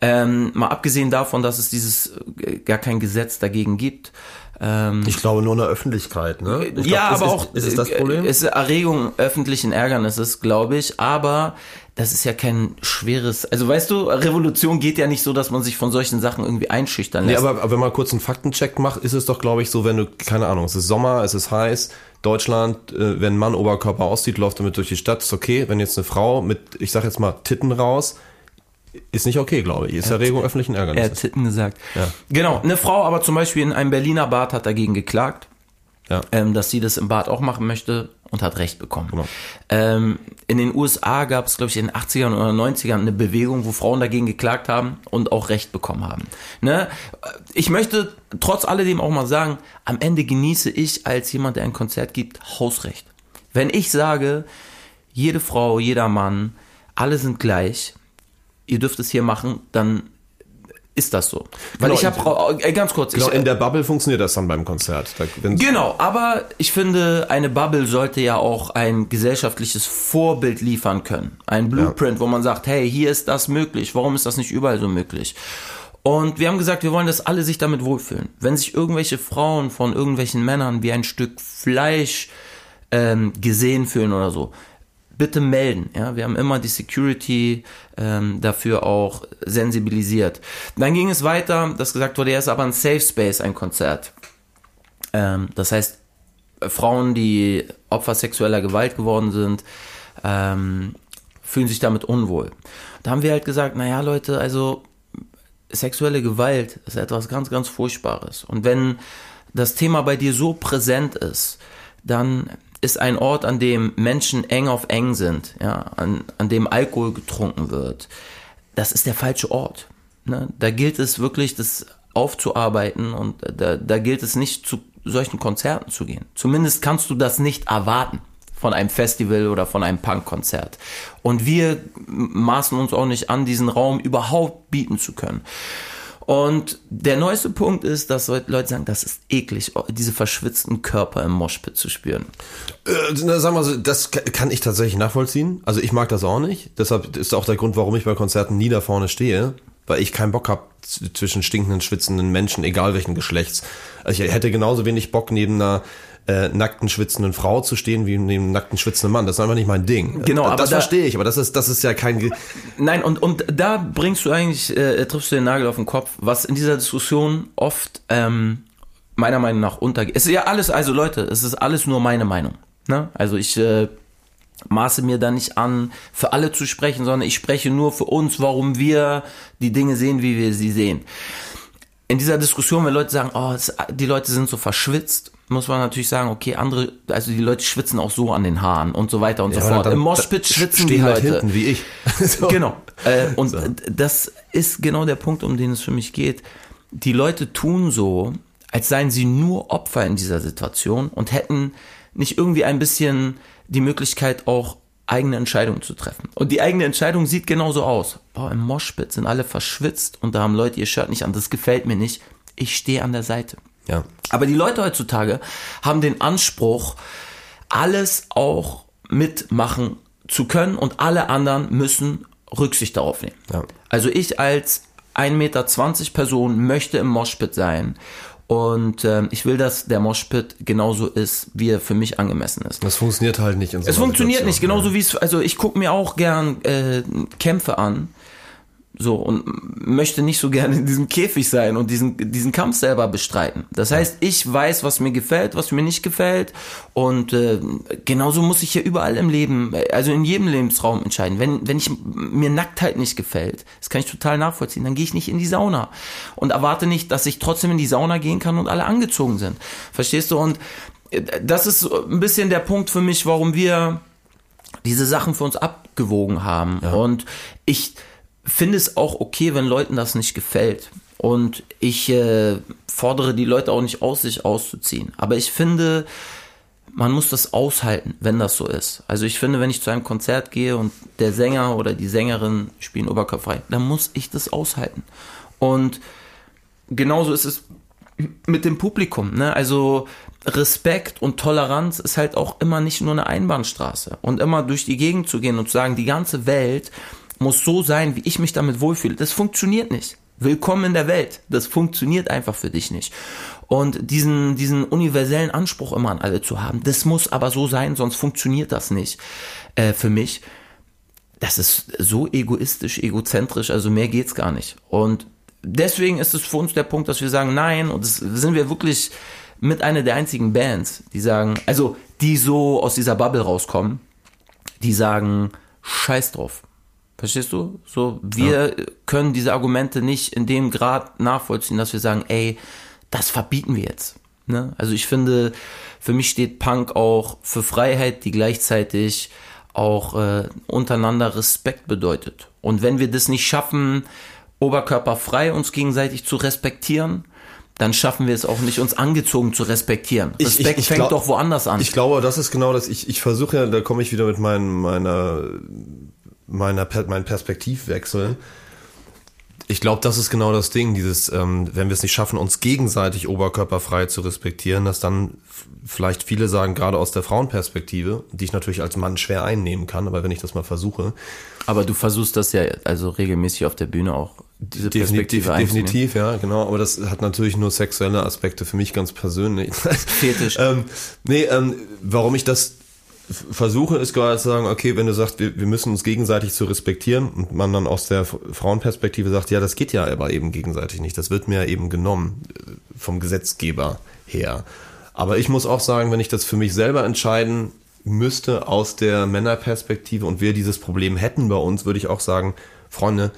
Ähm, mal abgesehen davon, dass es dieses äh, gar kein Gesetz dagegen gibt. Ähm, ich glaube nur in der Öffentlichkeit, ne? Ich ja, glaub, aber auch ist es das Problem? Es ist Erregung öffentlichen Ärgernisses, glaube ich. Aber das ist ja kein schweres. Also weißt du, Revolution geht ja nicht so, dass man sich von solchen Sachen irgendwie einschüchtern lässt. Nee, aber, aber wenn man kurz einen Faktencheck macht, ist es doch, glaube ich, so, wenn du keine Ahnung, es ist Sommer, es ist heiß, Deutschland, äh, wenn ein Mann Oberkörper aussieht, läuft damit durch die Stadt, ist okay. Wenn jetzt eine Frau mit, ich sag jetzt mal Titten raus ist nicht okay, glaube ich. Ist Erregung öffentlichen Ärgernisses. Er hat Titten gesagt. Ja. Genau. Eine Frau aber zum Beispiel in einem Berliner Bad hat dagegen geklagt, ja. ähm, dass sie das im Bad auch machen möchte und hat Recht bekommen. Genau. Ähm, in den USA gab es, glaube ich, in den 80ern oder 90ern eine Bewegung, wo Frauen dagegen geklagt haben und auch Recht bekommen haben. Ne? Ich möchte trotz alledem auch mal sagen, am Ende genieße ich als jemand, der ein Konzert gibt, Hausrecht. Wenn ich sage, jede Frau, jeder Mann, alle sind gleich, ihr dürft es hier machen, dann ist das so. Weil genau, ich habe äh, ganz kurz. Genau, ich, in der Bubble funktioniert das dann beim Konzert. Da, genau, aber ich finde, eine Bubble sollte ja auch ein gesellschaftliches Vorbild liefern können. Ein Blueprint, ja. wo man sagt, hey, hier ist das möglich. Warum ist das nicht überall so möglich? Und wir haben gesagt, wir wollen, dass alle sich damit wohlfühlen. Wenn sich irgendwelche Frauen von irgendwelchen Männern wie ein Stück Fleisch ähm, gesehen fühlen oder so, bitte melden. Ja, wir haben immer die Security ähm, dafür auch sensibilisiert. Dann ging es weiter, dass gesagt wurde, er ist aber ein Safe Space, ein Konzert. Ähm, das heißt, Frauen, die Opfer sexueller Gewalt geworden sind, ähm, fühlen sich damit unwohl. Da haben wir halt gesagt, naja Leute, also sexuelle Gewalt ist etwas ganz, ganz Furchtbares. Und wenn das Thema bei dir so präsent ist, dann ist ein Ort, an dem Menschen eng auf eng sind, ja, an, an dem Alkohol getrunken wird. Das ist der falsche Ort. Ne? Da gilt es wirklich, das aufzuarbeiten und da, da gilt es nicht zu solchen Konzerten zu gehen. Zumindest kannst du das nicht erwarten von einem Festival oder von einem Punkkonzert. Und wir maßen uns auch nicht an, diesen Raum überhaupt bieten zu können. Und der neueste Punkt ist, dass Leute sagen, das ist eklig, diese verschwitzten Körper im Moshpit zu spüren. Äh, sagen wir so, das kann ich tatsächlich nachvollziehen. Also ich mag das auch nicht. Deshalb ist auch der Grund, warum ich bei Konzerten nie da vorne stehe, weil ich keinen Bock habe zwischen stinkenden, schwitzenden Menschen, egal welchen Geschlechts. Also ich hätte genauso wenig Bock neben einer äh, nackten schwitzenden Frau zu stehen wie neben nackten schwitzenden Mann. Das ist einfach nicht mein Ding. Genau, das, aber das verstehe ich, aber das ist das ist ja kein. Ge Nein, und und da bringst du eigentlich äh, triffst du den Nagel auf den Kopf, was in dieser Diskussion oft ähm, meiner Meinung nach untergeht. Es ist ja alles, also Leute, es ist alles nur meine Meinung. Ne? Also ich äh, maße mir da nicht an, für alle zu sprechen, sondern ich spreche nur für uns, warum wir die Dinge sehen, wie wir sie sehen. In dieser Diskussion, wenn Leute sagen, oh, die Leute sind so verschwitzt muss man natürlich sagen, okay, andere, also die Leute schwitzen auch so an den Haaren und so weiter und ja, so fort. Im Moshpit schwitzen die halt Leute. hinten, wie ich. so. Genau. Äh, und so. das ist genau der Punkt, um den es für mich geht. Die Leute tun so, als seien sie nur Opfer in dieser Situation und hätten nicht irgendwie ein bisschen die Möglichkeit auch eigene Entscheidungen zu treffen. Und die eigene Entscheidung sieht genauso aus. Boah, im Moshpit sind alle verschwitzt und da haben Leute ihr Shirt nicht an. Das gefällt mir nicht. Ich stehe an der Seite. Ja. Aber die Leute heutzutage haben den Anspruch, alles auch mitmachen zu können und alle anderen müssen Rücksicht darauf nehmen. Ja. Also ich als 1,20 Meter Person möchte im Moshpit sein und äh, ich will, dass der Moshpit genauso ist, wie er für mich angemessen ist. Das funktioniert halt nicht. In so es funktioniert Situation. nicht, genauso wie es, also ich gucke mir auch gern äh, Kämpfe an so, und möchte nicht so gerne in diesem Käfig sein und diesen, diesen Kampf selber bestreiten. Das heißt, ich weiß, was mir gefällt, was mir nicht gefällt. Und äh, genauso muss ich ja überall im Leben, also in jedem Lebensraum entscheiden. Wenn, wenn ich mir Nacktheit nicht gefällt, das kann ich total nachvollziehen, dann gehe ich nicht in die Sauna. Und erwarte nicht, dass ich trotzdem in die Sauna gehen kann und alle angezogen sind. Verstehst du? Und äh, das ist ein bisschen der Punkt für mich, warum wir diese Sachen für uns abgewogen haben. Ja. Und ich finde es auch okay, wenn Leuten das nicht gefällt. Und ich äh, fordere die Leute auch nicht aus, sich auszuziehen. Aber ich finde, man muss das aushalten, wenn das so ist. Also ich finde, wenn ich zu einem Konzert gehe und der Sänger oder die Sängerin spielen oberkörperfrei, dann muss ich das aushalten. Und genauso ist es mit dem Publikum. Ne? Also Respekt und Toleranz ist halt auch immer nicht nur eine Einbahnstraße. Und immer durch die Gegend zu gehen und zu sagen, die ganze Welt muss so sein, wie ich mich damit wohlfühle. Das funktioniert nicht. Willkommen in der Welt. Das funktioniert einfach für dich nicht. Und diesen, diesen universellen Anspruch immer an alle zu haben, das muss aber so sein, sonst funktioniert das nicht äh, für mich. Das ist so egoistisch, egozentrisch, also mehr geht's gar nicht. Und deswegen ist es für uns der Punkt, dass wir sagen, nein, und das sind wir wirklich mit einer der einzigen Bands, die sagen, also die so aus dieser Bubble rauskommen, die sagen, scheiß drauf. Verstehst du? So, wir ja. können diese Argumente nicht in dem Grad nachvollziehen, dass wir sagen, ey, das verbieten wir jetzt. Ne? Also ich finde, für mich steht Punk auch für Freiheit, die gleichzeitig auch äh, untereinander Respekt bedeutet. Und wenn wir das nicht schaffen, oberkörperfrei uns gegenseitig zu respektieren, dann schaffen wir es auch nicht, uns angezogen zu respektieren. Respekt ich, ich, ich fängt glaub, doch woanders an. Ich glaube, das ist genau das. Ich, ich versuche ja, da komme ich wieder mit mein, meiner, meiner, meinen Perspektivwechsel. Ich glaube, das ist genau das Ding, dieses, ähm, wenn wir es nicht schaffen, uns gegenseitig oberkörperfrei zu respektieren, dass dann vielleicht viele sagen, gerade aus der Frauenperspektive, die ich natürlich als Mann schwer einnehmen kann, aber wenn ich das mal versuche. Aber du versuchst das ja also regelmäßig auf der Bühne auch diese Perspektive definitiv, definitiv, ja, genau. Aber das hat natürlich nur sexuelle Aspekte für mich ganz persönlich. Fetisch. ähm, nee, ähm, warum ich das versuche, ist gerade zu sagen, okay, wenn du sagst, wir, wir müssen uns gegenseitig zu respektieren und man dann aus der Frauenperspektive sagt, ja, das geht ja aber eben gegenseitig nicht. Das wird mir eben genommen äh, vom Gesetzgeber her. Aber ich muss auch sagen, wenn ich das für mich selber entscheiden müsste aus der Männerperspektive und wir dieses Problem hätten bei uns, würde ich auch sagen, Freunde,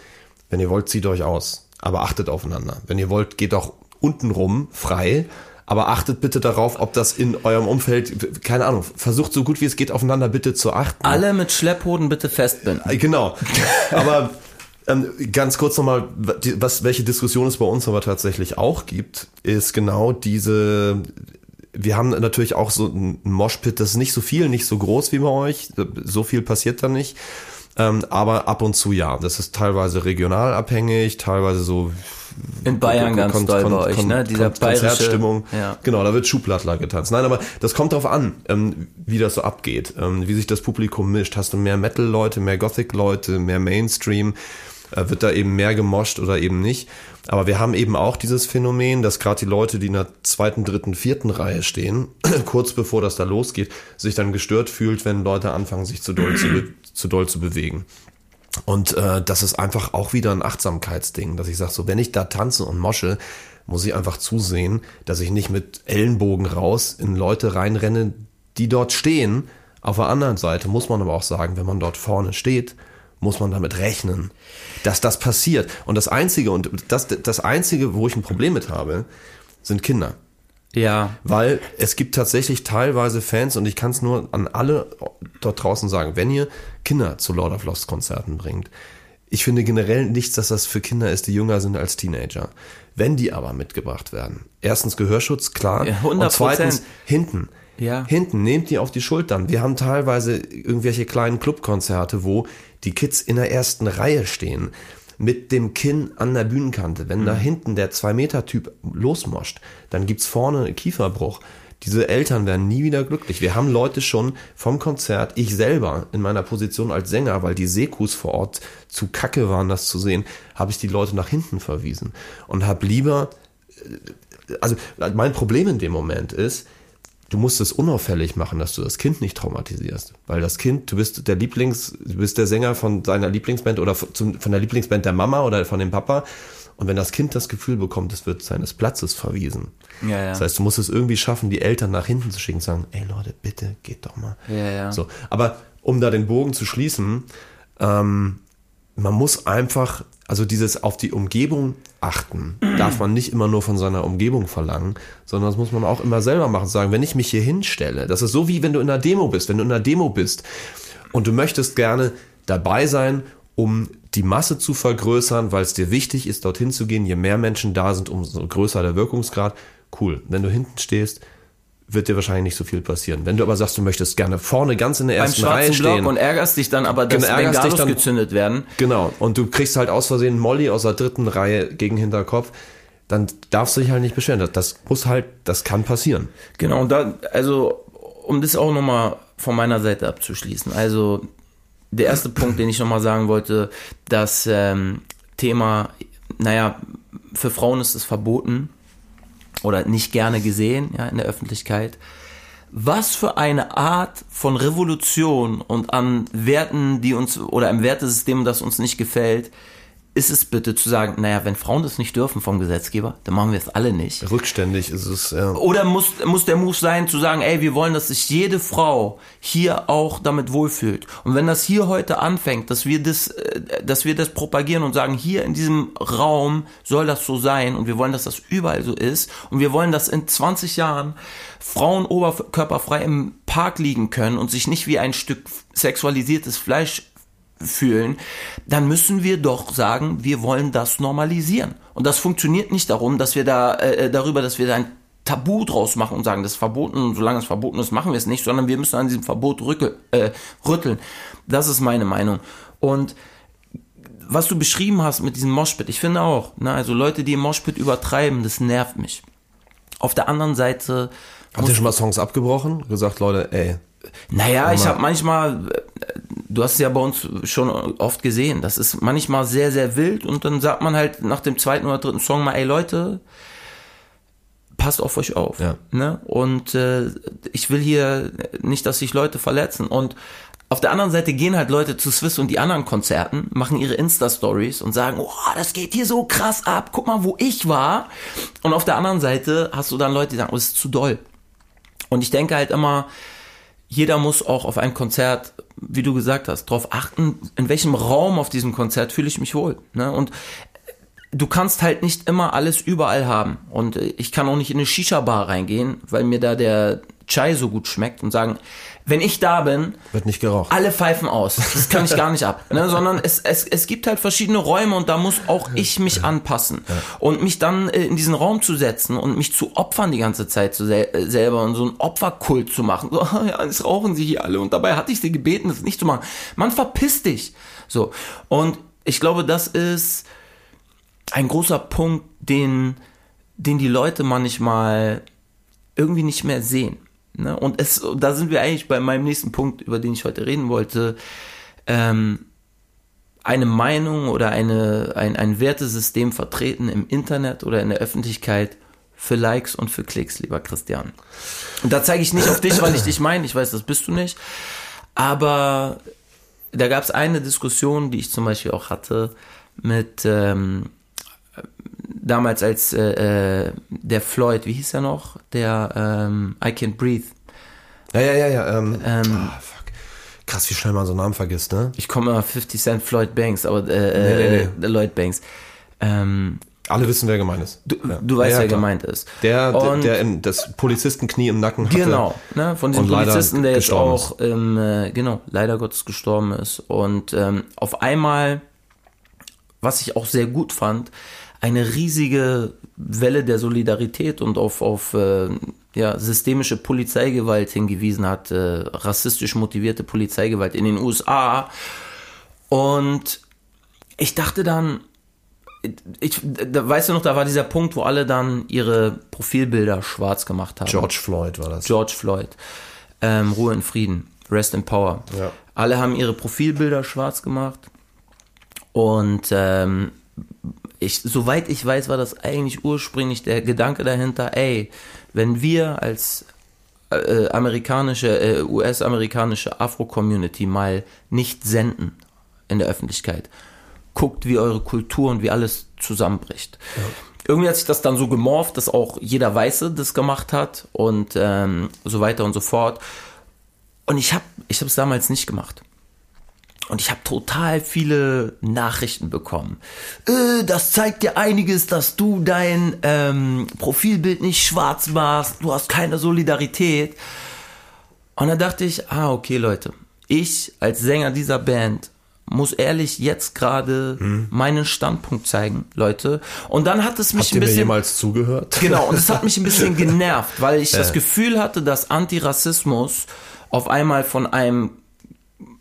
wenn ihr wollt, zieht euch aus. Aber achtet aufeinander. Wenn ihr wollt, geht auch untenrum frei aber achtet bitte darauf, ob das in eurem Umfeld, keine Ahnung, versucht so gut wie es geht aufeinander bitte zu achten. Alle mit Schlepphoden bitte festbinden. Äh, genau. Aber ähm, ganz kurz nochmal, was, welche Diskussion es bei uns aber tatsächlich auch gibt, ist genau diese, wir haben natürlich auch so ein Moshpit, das ist nicht so viel, nicht so groß wie bei euch, so viel passiert da nicht. Ähm, aber ab und zu ja. Das ist teilweise regional abhängig, teilweise so in Bayern ganz Kon doll bei euch, ne? Dieser Konzertstimmung. Ja. Genau, da wird Schublattler getanzt. Nein, aber das kommt darauf an, ähm, wie das so abgeht, ähm, wie sich das Publikum mischt. Hast du mehr Metal-Leute, mehr Gothic-Leute, mehr Mainstream? Äh, wird da eben mehr gemoscht oder eben nicht? Aber wir haben eben auch dieses Phänomen, dass gerade die Leute, die in der zweiten, dritten, vierten Reihe stehen, kurz bevor das da losgeht, sich dann gestört fühlt, wenn Leute anfangen, sich zu doll zu, zu, doll zu bewegen. Und äh, das ist einfach auch wieder ein Achtsamkeitsding, dass ich sage, so wenn ich da tanze und mosche, muss ich einfach zusehen, dass ich nicht mit Ellenbogen raus in Leute reinrenne, die dort stehen. Auf der anderen Seite muss man aber auch sagen, wenn man dort vorne steht, muss man damit rechnen, dass das passiert. Und das Einzige, und das, das Einzige, wo ich ein Problem mit habe, sind Kinder. Ja. Weil es gibt tatsächlich teilweise Fans und ich kann es nur an alle dort draußen sagen, wenn ihr Kinder zu Lord of Lost Konzerten bringt, ich finde generell nichts, dass das für Kinder ist, die jünger sind als Teenager. Wenn die aber mitgebracht werden, erstens Gehörschutz, klar, ja, und zweitens hinten. Ja. Hinten, nehmt die auf die Schultern. Wir haben teilweise irgendwelche kleinen Clubkonzerte, wo die Kids in der ersten Reihe stehen mit dem Kinn an der Bühnenkante. Wenn mhm. da hinten der Zwei-Meter-Typ losmoscht, dann gibt's vorne Kieferbruch. Diese Eltern werden nie wieder glücklich. Wir haben Leute schon vom Konzert, ich selber in meiner Position als Sänger, weil die Sekus vor Ort zu kacke waren, das zu sehen, habe ich die Leute nach hinten verwiesen und habe lieber, äh, also mein Problem in dem Moment ist, du musst es unauffällig machen, dass du das Kind nicht traumatisierst. Weil das Kind, du bist der Lieblings, du bist der Sänger von deiner Lieblingsband oder von der Lieblingsband der Mama oder von dem Papa. Und wenn das Kind das Gefühl bekommt, es wird seines Platzes verwiesen. Ja, ja. Das heißt, du musst es irgendwie schaffen, die Eltern nach hinten zu schicken und sagen, ey Leute, bitte, geht doch mal. Ja, ja. So. Aber um da den Bogen zu schließen, ähm, man muss einfach, also dieses auf die Umgebung achten, darf man nicht immer nur von seiner Umgebung verlangen, sondern das muss man auch immer selber machen. Sagen, wenn ich mich hier hinstelle, das ist so wie wenn du in einer Demo bist, wenn du in einer Demo bist und du möchtest gerne dabei sein, um die Masse zu vergrößern, weil es dir wichtig ist, dorthin zu gehen. Je mehr Menschen da sind, umso größer der Wirkungsgrad. Cool. Wenn du hinten stehst, wird dir wahrscheinlich nicht so viel passieren. Wenn du aber sagst, du möchtest gerne vorne ganz in der Beim ersten schwarzen Reihe Block stehen. und ärgerst dich dann aber, dass Genau, ärgerst dich Bengalos dann- gezündet werden. Genau. Und du kriegst halt aus Versehen Molly aus der dritten Reihe gegen Hinterkopf. Dann darfst du dich halt nicht beschweren. Das, das muss halt, das kann passieren. Genau, und da, also, um das auch nochmal von meiner Seite abzuschließen. Also, der erste Punkt, den ich nochmal sagen wollte, das ähm, Thema, naja, für Frauen ist es verboten oder nicht gerne gesehen, ja, in der Öffentlichkeit. Was für eine Art von Revolution und an Werten, die uns, oder einem Wertesystem, das uns nicht gefällt, ist es bitte zu sagen, naja, wenn Frauen das nicht dürfen vom Gesetzgeber, dann machen wir es alle nicht. Rückständig ist es, ja. Oder muss, muss der Move sein, zu sagen, ey, wir wollen, dass sich jede Frau hier auch damit wohlfühlt. Und wenn das hier heute anfängt, dass wir das, äh, dass wir das propagieren und sagen, hier in diesem Raum soll das so sein und wir wollen, dass das überall so ist und wir wollen, dass in 20 Jahren Frauen oberkörperfrei im Park liegen können und sich nicht wie ein Stück sexualisiertes Fleisch fühlen, dann müssen wir doch sagen, wir wollen das normalisieren. Und das funktioniert nicht darum, dass wir da äh, darüber, dass wir da ein Tabu draus machen und sagen, das ist verboten und solange es verboten ist, machen wir es nicht, sondern wir müssen an diesem Verbot rücke, äh, rütteln. Das ist meine Meinung. Und was du beschrieben hast mit diesem Moshpit, ich finde auch, ne, also Leute, die im Moshpit übertreiben, das nervt mich. Auf der anderen Seite Habt ihr schon mal Songs abgebrochen? Gesagt, Leute, ey, Naja, ich habe manchmal, äh, du hast es ja bei uns schon oft gesehen, das ist manchmal sehr, sehr wild und dann sagt man halt nach dem zweiten oder dritten Song mal, ey Leute, passt auf euch auf. Ja. Ne? Und äh, ich will hier nicht, dass sich Leute verletzen. Und auf der anderen Seite gehen halt Leute zu Swiss und die anderen Konzerten, machen ihre Insta-Stories und sagen, oh, das geht hier so krass ab, guck mal, wo ich war. Und auf der anderen Seite hast du dann Leute, die sagen, oh, das ist zu doll. Und ich denke halt immer, jeder muss auch auf ein Konzert, wie du gesagt hast, darauf achten, in welchem Raum auf diesem Konzert fühle ich mich wohl. Ne? Und du kannst halt nicht immer alles überall haben. Und äh, ich kann auch nicht in eine Shisha-Bar reingehen, weil mir da der Chai so gut schmeckt und sagen, wenn ich da bin, wird nicht geraucht. alle pfeifen aus. Das kann ich gar nicht ab. Ne? Sondern es, es, es gibt halt verschiedene Räume und da muss auch ich mich anpassen. Und mich dann äh, in diesen Raum zu setzen und mich zu opfern die ganze Zeit zu sel äh, selber und so einen Opferkult zu machen. So, ja, jetzt rauchen sie hier alle. Und dabei hatte ich sie gebeten, das nicht zu machen. Man verpiss dich. So. Und ich glaube, das ist ein großer Punkt, den, den die Leute manchmal irgendwie nicht mehr sehen. Ne? Und es, da sind wir eigentlich bei meinem nächsten Punkt, über den ich heute reden wollte. Ähm, eine Meinung oder eine, ein, ein Wertesystem vertreten im Internet oder in der Öffentlichkeit für Likes und für Klicks, lieber Christian. Und da zeige ich nicht auf dich, weil ich dich meine, ich weiß, das bist du nicht. Aber da gab es eine Diskussion, die ich zum Beispiel auch hatte mit ähm, damals als äh, äh, der Floyd, wie hieß er noch? Der ähm, I Can't Breathe. Ja, ja, ja, ja. Ähm, Ähm, ah, fuck. Krass, wie schnell man so einen Namen vergisst, ne? ich komme immer 50 Cent Floyd Banks, aber äh, Nee, nee, äh, der Lloyd Banks. Ähm, Alle wissen, wer gemeint ist. du, ja. du weißt, ja, wer gemeint ist. Der, der, Und- der in, das Polizistenknie im Nacken hatte. Genau, ne, von diesem Polizisten, der jetzt auch, ähm, äh, genau, leider Gottes gestorben ist. Und ähm, auf einmal, was ich auch sehr gut fand, eine riesige Welle der Solidarität und auf, auf äh, ja, systemische Polizeigewalt hingewiesen hat, äh, rassistisch motivierte Polizeigewalt in den USA. Und ich dachte dann, ich, da, weißt du noch, da war dieser Punkt, wo alle dann ihre Profilbilder schwarz gemacht haben. George Floyd war das. George Floyd. Ähm, Ruhe in Frieden. Rest in Power. Ja. Alle haben ihre Profilbilder schwarz gemacht. Und ähm, ich, soweit ich weiß, war das eigentlich ursprünglich der Gedanke dahinter, ey, wenn wir als äh, amerikanische, äh, US-amerikanische Afro-Community mal nicht senden in der Öffentlichkeit, guckt, wie eure Kultur und wie alles zusammenbricht. Irgendwie hat sich das dann so gemorpht, dass auch jeder Weiße das gemacht hat und ähm, so weiter und so fort. Und ich habe ich es damals nicht gemacht. Und ich habe total viele Nachrichten bekommen. Äh, das zeigt dir einiges, dass du dein ähm, Profilbild nicht schwarz machst, du hast keine Solidarität. Und dann dachte ich, ah, okay, Leute, ich als Sänger dieser Band muss ehrlich jetzt gerade hm. meinen Standpunkt zeigen, Leute. Und dann hat es mich Habt ein bisschen. Mir jemals zugehört? Genau, und es hat mich ein bisschen genervt, weil ich ja. das Gefühl hatte, dass Antirassismus auf einmal von einem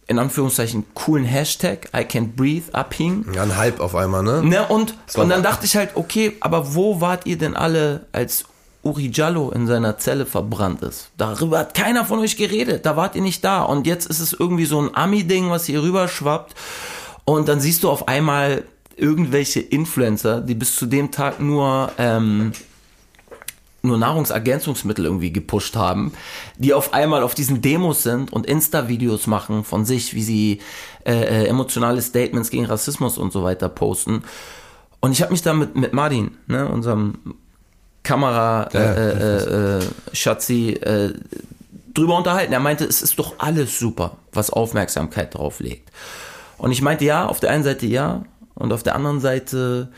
in Anführungszeichen coolen Hashtag I can't breathe abhing. Ja, ein Hype auf einmal, ne? ne und, und dann dachte ich halt, okay, aber wo wart ihr denn alle, als Uri Jallo in seiner Zelle verbrannt ist? Darüber hat keiner von euch geredet, da wart ihr nicht da. Und jetzt ist es irgendwie so ein Ami-Ding, was hier rüber schwappt. Und dann siehst du auf einmal irgendwelche Influencer, die bis zu dem Tag nur ähm, nur Nahrungsergänzungsmittel irgendwie gepusht haben, die auf einmal auf diesen Demos sind und Insta-Videos machen von sich, wie sie äh, äh, emotionale Statements gegen Rassismus und so weiter posten. Und ich habe mich da mit, mit Martin, ne, unserem Kamera ja, äh, äh, äh, Schatzi, äh, drüber unterhalten. Er meinte, es ist doch alles super, was Aufmerksamkeit drauf legt. Und ich meinte, ja, auf der einen Seite ja, und auf der anderen Seite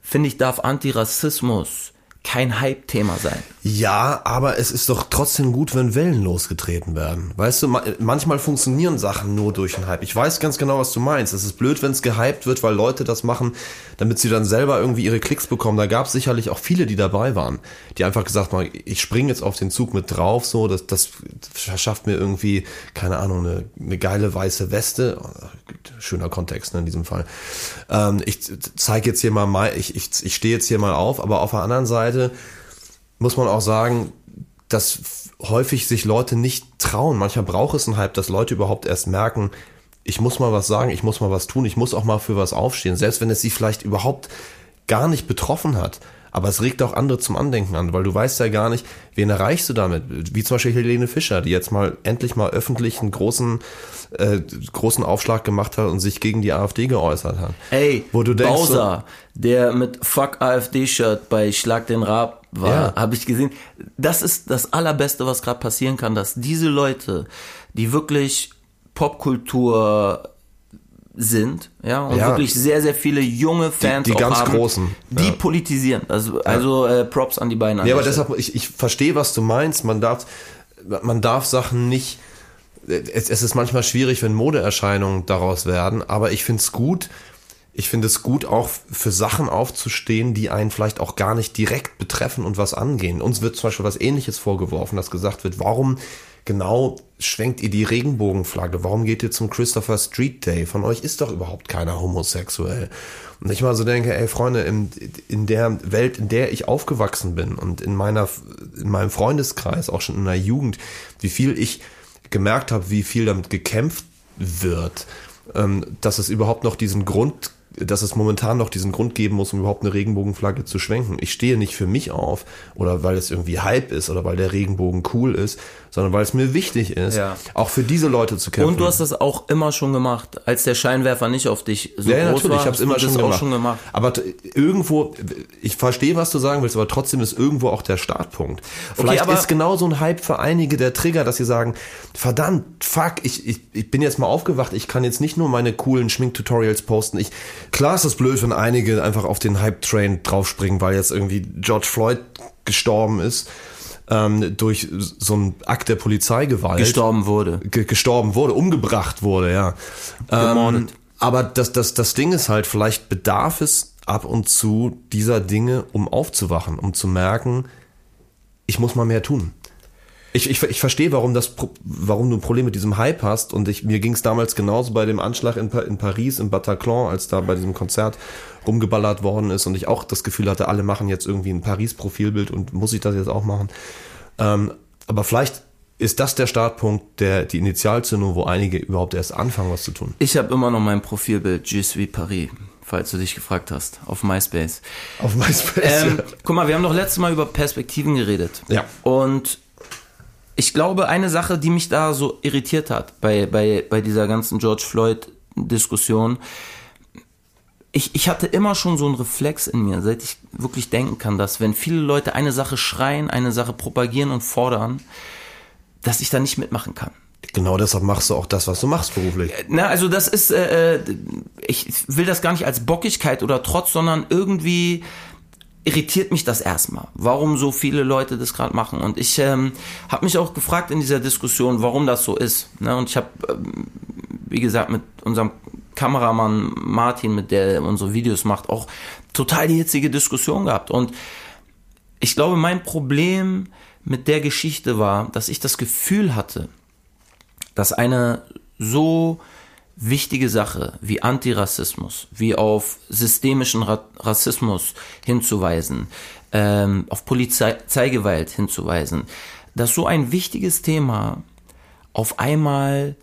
finde ich, darf Antirassismus kein Hype-Thema sein. Ja, aber es ist doch trotzdem gut, wenn Wellen losgetreten werden. Weißt du, manchmal funktionieren Sachen nur durch einen Hype. Ich weiß ganz genau, was du meinst. Es ist blöd, wenn es gehypt wird, weil Leute das machen, damit sie dann selber irgendwie ihre Klicks bekommen. Da gab es sicherlich auch viele, die dabei waren, die einfach gesagt haben, ich springe jetzt auf den Zug mit drauf, so, das, das verschafft mir irgendwie, keine Ahnung, eine, eine geile weiße Weste. Schöner Kontext ne, in diesem Fall. Ähm, ich zeige jetzt hier mal, ich, ich, ich stehe jetzt hier mal auf, aber auf der anderen Seite muss man auch sagen, dass häufig sich Leute nicht trauen. Manchmal braucht es einen Hype, dass Leute überhaupt erst merken, ich muss mal was sagen, ich muss mal was tun, ich muss auch mal für was aufstehen, selbst wenn es sie vielleicht überhaupt gar nicht betroffen hat. Aber es regt auch andere zum Andenken an, weil du weißt ja gar nicht, wen erreichst du damit. Wie zum Beispiel Helene Fischer, die jetzt mal endlich mal öffentlich einen großen, äh, großen Aufschlag gemacht hat und sich gegen die AfD geäußert hat. Ey, wo du denkst, Bowser, so, der mit Fuck AfD-Shirt bei Schlag den Rab war, ja. habe ich gesehen. Das ist das Allerbeste, was gerade passieren kann, dass diese Leute, die wirklich Popkultur sind, ja, und ja. wirklich sehr, sehr viele junge Fans die, die ganz haben, großen, die ja. politisieren. Also, also äh, Props an die beiden. Ja, aber deshalb, ich, ich verstehe, was du meinst. Man darf, man darf Sachen nicht. Es, es ist manchmal schwierig, wenn Modeerscheinungen daraus werden, aber ich finde es gut. Ich finde es gut, auch für Sachen aufzustehen, die einen vielleicht auch gar nicht direkt betreffen und was angehen. Uns wird zum Beispiel was Ähnliches vorgeworfen, dass gesagt wird, warum genau schwenkt ihr die Regenbogenflagge? Warum geht ihr zum Christopher Street Day? Von euch ist doch überhaupt keiner homosexuell. Und ich mal so denke, ey Freunde, in, in der Welt, in der ich aufgewachsen bin und in meiner, in meinem Freundeskreis, auch schon in der Jugend, wie viel ich gemerkt habe, wie viel damit gekämpft wird, ähm, dass es überhaupt noch diesen Grund dass es momentan noch diesen Grund geben muss, um überhaupt eine Regenbogenflagge zu schwenken. Ich stehe nicht für mich auf oder weil es irgendwie Hype ist oder weil der Regenbogen cool ist, sondern weil es mir wichtig ist, ja. auch für diese Leute zu kämpfen. Und du hast das auch immer schon gemacht, als der Scheinwerfer nicht auf dich so ja, groß natürlich, war. Ich habe es immer schon gemacht. schon gemacht. Aber irgendwo, ich verstehe, was du sagen willst, aber trotzdem ist irgendwo auch der Startpunkt. Vielleicht okay, ist genau so ein Hype für einige der Trigger, dass sie sagen, verdammt, fuck, ich, ich, ich bin jetzt mal aufgewacht, ich kann jetzt nicht nur meine coolen Schminktutorials posten. Ich, klar ist das blöd, wenn einige einfach auf den Hype-Train draufspringen, weil jetzt irgendwie George Floyd gestorben ist ähm, durch so einen Akt der Polizeigewalt. Gestorben wurde. gestorben wurde, umgebracht wurde, ja. Ähm, aber das, das, das Ding ist halt, vielleicht bedarf es ab und zu dieser Dinge, um aufzuwachen, um zu merken, ich muss mal mehr tun. Ich, ich, ich verstehe, warum, das, warum du ein Problem mit diesem Hype hast. Und ich, mir ging es damals genauso bei dem Anschlag in, in Paris, im Bataclan, als da bei diesem Konzert rumgeballert worden ist und ich auch das Gefühl hatte, alle machen jetzt irgendwie ein Paris-Profilbild und muss ich das jetzt auch machen. Ähm, aber vielleicht ist das der Startpunkt, der die Initialzündung, wo einige überhaupt erst anfangen, was zu tun? Ich habe immer noch mein Profilbild Je suis Paris, falls du dich gefragt hast, auf MySpace. Auf MySpace. Ähm, ja. Guck mal, wir haben doch letztes Mal über Perspektiven geredet. Ja. Und ich glaube, eine Sache, die mich da so irritiert hat bei, bei, bei dieser ganzen George Floyd-Diskussion, ich, ich hatte immer schon so einen Reflex in mir, seit ich wirklich denken kann, dass wenn viele Leute eine Sache schreien, eine Sache propagieren und fordern, dass ich da nicht mitmachen kann. Genau deshalb machst du auch das, was du machst beruflich. Na, also das ist, äh, äh ich will das gar nicht als Bockigkeit oder Trotz, sondern irgendwie irritiert mich das erstmal, warum so viele Leute das gerade machen. Und ich ähm, habe mich auch gefragt in dieser Diskussion, warum das so ist. Ne? Und ich habe, ähm, wie gesagt, mit unserem Kameramann Martin, mit der unsere Videos macht, auch total die hitzige Diskussion gehabt. Und ich glaube, mein Problem mit der Geschichte war, dass ich das Gefühl hatte, dass eine so wichtige Sache wie Antirassismus, wie auf systemischen Rassismus hinzuweisen, ähm, auf Polizeigewalt hinzuweisen, dass so ein wichtiges Thema auf einmal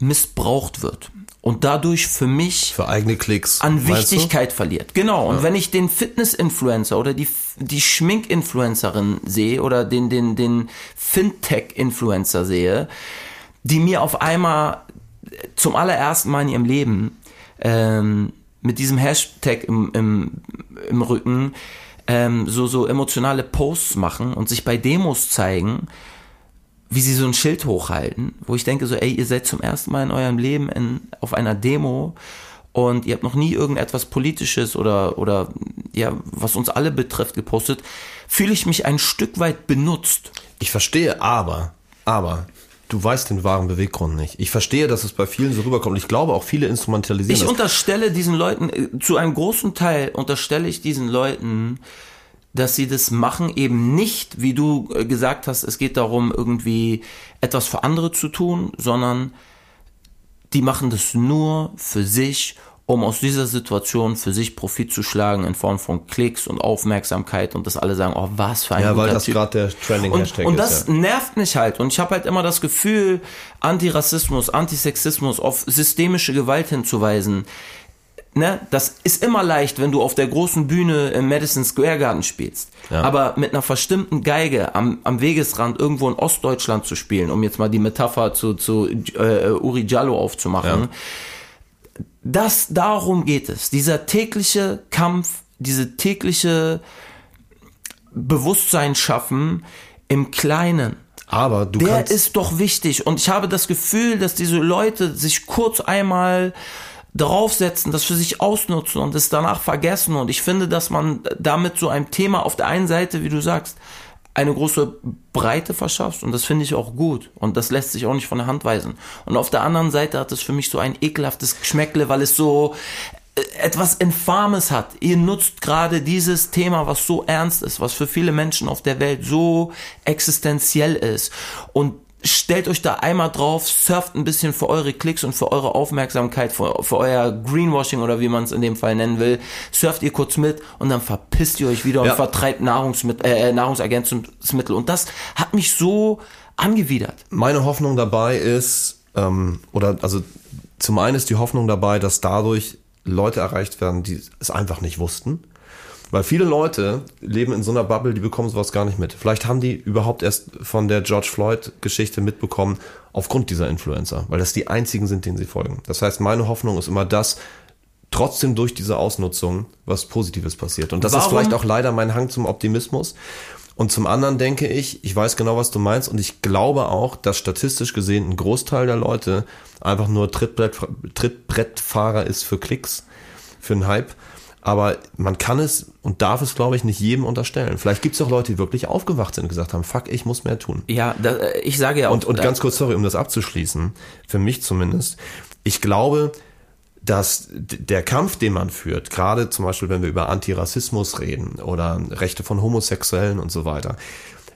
missbraucht wird und dadurch für mich für eigene Klicks an Wichtigkeit verliert. Genau. Und ja. wenn ich den Fitness-Influencer oder die die Schmink-Influencerin sehe oder den den den Fintech-Influencer sehe, die mir auf einmal zum allerersten Mal in ihrem Leben ähm, mit diesem Hashtag im, im, im Rücken ähm, so, so emotionale Posts machen und sich bei Demos zeigen, wie sie so ein Schild hochhalten, wo ich denke so, ey, ihr seid zum ersten Mal in eurem Leben in, auf einer Demo und ihr habt noch nie irgendetwas Politisches oder, oder ja, was uns alle betrifft, gepostet, fühle ich mich ein Stück weit benutzt. Ich verstehe, aber, aber, du weißt den wahren Beweggrund nicht. Ich verstehe, dass es bei vielen so rüberkommt. Ich glaube auch viele instrumentalisieren. Ich das. unterstelle diesen Leuten, äh, zu einem großen Teil unterstelle ich diesen Leuten, dass sie das machen, eben nicht, wie du äh, gesagt hast, es geht darum, irgendwie etwas für andere zu tun, sondern die machen das nur für sich um aus dieser Situation für sich Profit zu schlagen in Form von Klicks und Aufmerksamkeit und dass alle sagen, oh, was für ein Ja, weil das gerade der Trending Hashtag und, und das ja. nervt mich halt und ich habe halt immer das Gefühl, Antirassismus, Antisexismus auf systemische Gewalt hinzuweisen. Ne, das ist immer leicht, wenn du auf der großen Bühne im Madison Square Garden spielst. Ja. Aber mit einer verstimmten Geige am, am Wegesrand irgendwo in Ostdeutschland zu spielen, um jetzt mal die Metapher zu, zu äh, Uri Jallo aufzumachen, ja das, darum geht es. Dieser tägliche Kampf, diese tägliche Bewusstsein schaffen im Kleinen. Aber du Der ist doch wichtig. Und ich habe das Gefühl, dass diese Leute sich kurz einmal draufsetzen, das für sich ausnutzen und es danach vergessen. Und ich finde, dass man damit so ein Thema auf der einen Seite, wie du sagst, eine große Breite verschaffst und das finde ich auch gut und das lässt sich auch nicht von der Hand weisen. Und auf der anderen Seite hat es für mich so ein ekelhaftes Geschmäckle, weil es so äh, etwas Infames hat. Ihr nutzt gerade dieses Thema, was so ernst ist, was für viele Menschen auf der Welt so existenziell ist und stellt euch da einmal drauf, surft ein bisschen für eure Klicks und für eure Aufmerksamkeit, für, für euer Greenwashing oder wie man es in dem Fall nennen will, surft ihr kurz mit und dann verpisst ihr euch wieder ja. und vertreibt Nahrungsmittel, äh, Nahrungsergänzungsmittel. Und das hat mich so angewidert. Meine Hoffnung dabei ist, ähm, oder also zum einen ist die Hoffnung dabei, dass dadurch Leute erreicht werden, die es einfach nicht wussten weil viele Leute leben in so einer Bubble, die bekommen sowas gar nicht mit. Vielleicht haben die überhaupt erst von der George Floyd-Geschichte mitbekommen, aufgrund dieser Influencer, weil das die einzigen sind, denen sie folgen. Das heißt, meine Hoffnung ist immer, dass trotzdem durch diese Ausnutzung was Positives passiert. Und das Warum? ist vielleicht auch leider mein Hang zum Optimismus. Und zum anderen denke ich, ich weiß genau, was du meinst, und ich glaube auch, dass statistisch gesehen ein Großteil der Leute einfach nur Trittbrett, Trittbrettfahrer ist für Klicks, für einen Hype aber man kann es und darf es, glaube ich, nicht jedem unterstellen. Vielleicht gibt es auch Leute, die wirklich aufgewacht sind und gesagt haben, fuck, ich muss mehr tun. Ja, da, äh, ich sage ja auch. Und, und ganz kurz, sorry, um das abzuschließen, für mich zumindest, ich glaube, dass der Kampf, den man führt, gerade zum Beispiel, wenn wir über Antirassismus reden oder Rechte von Homosexuellen und so weiter,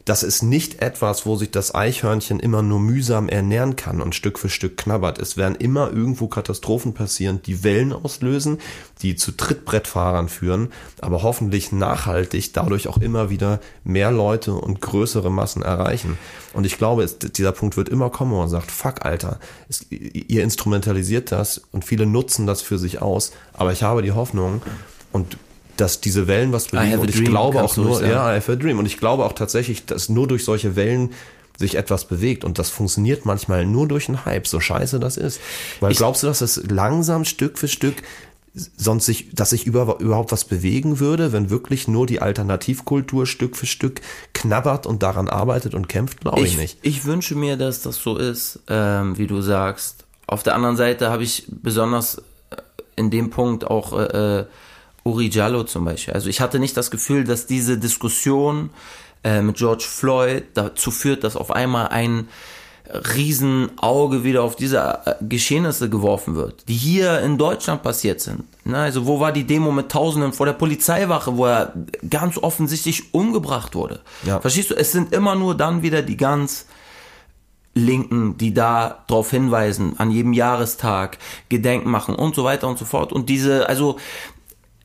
das ist nicht etwas, wo sich das Eichhörnchen immer nur mühsam ernähren kann und Stück für Stück knabbert. Es werden immer irgendwo Katastrophen passieren, die Wellen auslösen, die zu Trittbrettfahrern führen, aber hoffentlich nachhaltig dadurch auch immer wieder mehr Leute und größere Massen erreichen. Und ich glaube, es, dieser Punkt wird immer kommen, wo man sagt, fuck, Alter, es, ihr instrumentalisiert das und viele nutzen das für sich aus, aber ich habe die Hoffnung und dass diese Wellen was bewegen. Und ich glaube auch nur, ja, I have a dream. Und ich glaube auch tatsächlich, dass nur durch solche Wellen sich etwas bewegt. Und das funktioniert manchmal nur durch einen Hype, so scheiße das ist. Weil ich, glaubst du, dass es langsam Stück für Stück sonst sich, dass sich über, überhaupt was bewegen würde, wenn wirklich nur die Alternativkultur Stück für Stück knabbert und daran arbeitet und kämpft, glaube ich, ich, nicht. Ich wünsche mir, dass das so ist, ähm, wie du sagst. Auf der anderen Seite habe ich besonders in dem Punkt auch äh, Uri Jallo zum Beispiel. Also ich hatte nicht das Gefühl, dass diese Diskussion äh, mit George Floyd dazu führt, dass auf einmal ein Riesenauge wieder auf diese äh, Geschehnisse geworfen wird, die hier in Deutschland passiert sind. Ne, also wo war die Demo mit Tausenden vor der Polizeiwache, wo er ganz offensichtlich umgebracht wurde? Ja. Verstehst du? Es sind immer nur dann wieder die ganz Linken, die da darauf hinweisen, an jedem Jahrestag Gedenken machen und so weiter und so fort. Und diese, also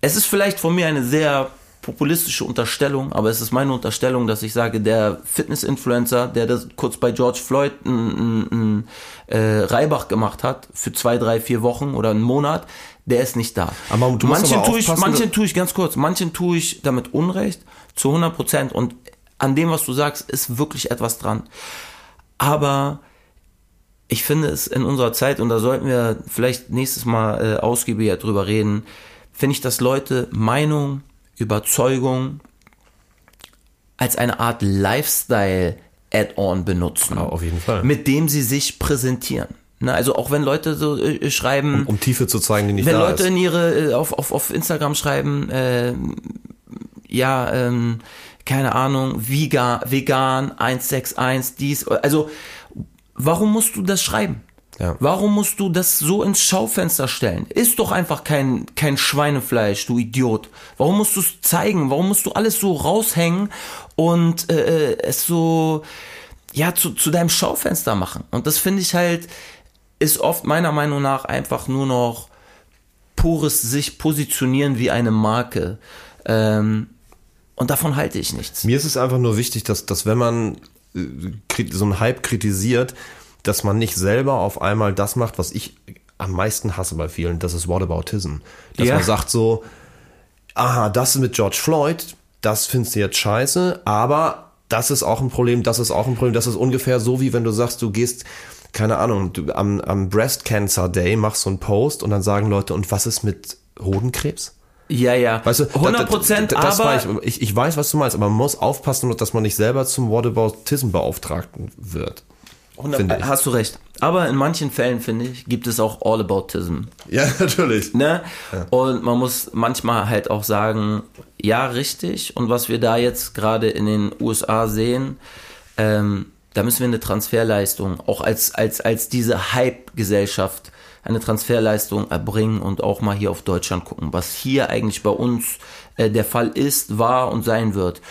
es ist vielleicht von mir eine sehr populistische Unterstellung, aber es ist meine Unterstellung, dass ich sage, der Fitness-Influencer, der das kurz bei George Floyd ein, äh, Reibach gemacht hat für zwei, drei, vier Wochen oder einen Monat, der ist nicht da. Aber du manchen tue ich, manchen tue ich ganz kurz, manchen tue ich damit Unrecht zu 100 Prozent und an dem, was du sagst, ist wirklich etwas dran. Aber ich finde es in unserer Zeit, und da sollten wir vielleicht nächstes Mal äh, ausgiebiger drüber reden, finde ich, dass Leute Meinung, Überzeugung als eine Art Lifestyle-Add-on benutzen. Ja, auf jeden Fall. Mit dem sie sich präsentieren. Ne, also auch wenn Leute so äh, schreiben, Um Tiefe zu zeigen, die nicht wenn da Leute ist. in ihre äh, auf, auf, auf Instagram schreiben, äh, ja, ähm, keine Ahnung, vegan, vegan 161, dies, also warum musst du das schreiben? Ja. Warum musst du das so ins Schaufenster stellen? Ist doch einfach kein, kein Schweinefleisch, du Idiot. Warum musst du es zeigen? Warum musst du alles so raushängen und äh, äh, es so ja zu, zu deinem Schaufenster machen? Und das finde ich halt ist oft meiner Meinung nach einfach nur noch pures sich positionieren wie eine Marke. Ähm, und davon halte ich nichts. Mir ist es einfach nur wichtig, dass, dass wenn man äh, so einen Hype kritisiert, dass man nicht selber auf einmal das macht, was ich am meisten hasse bei vielen, das ist Whataboutism. Dass Ja. man sagt so, aha, das mit George Floyd, das findest du jetzt scheiße, aber das ist auch ein Problem, das ist auch ein Problem, das ist ungefähr so, wie wenn du sagst, du gehst, keine Ahnung, du, am, am Breast Cancer Day machst so einen Post und dann sagen Leute, und was ist mit Hodenkrebs? Ja, ja. Weißt du, da- 100 Prozent, aber ich, ich, ich weiß, was du meinst, aber man muss aufpassen, dass man nicht selber zum Whataboutism-Beauftragten wird. 100, finde ich. hast du recht. Aber in manchen Fällen, finde ich, gibt es auch Allaboutism. Ja, natürlich. Ne? Und man muss manchmal halt auch sagen, ja, richtig. Und was wir da jetzt gerade in den USA sehen, ähm, da müssen wir eine Transferleistung, auch als, als, als diese Hype-Gesellschaft, eine Transferleistung erbringen und auch mal hier auf Deutschland gucken, was hier eigentlich bei uns äh, der Fall ist, war und sein wird.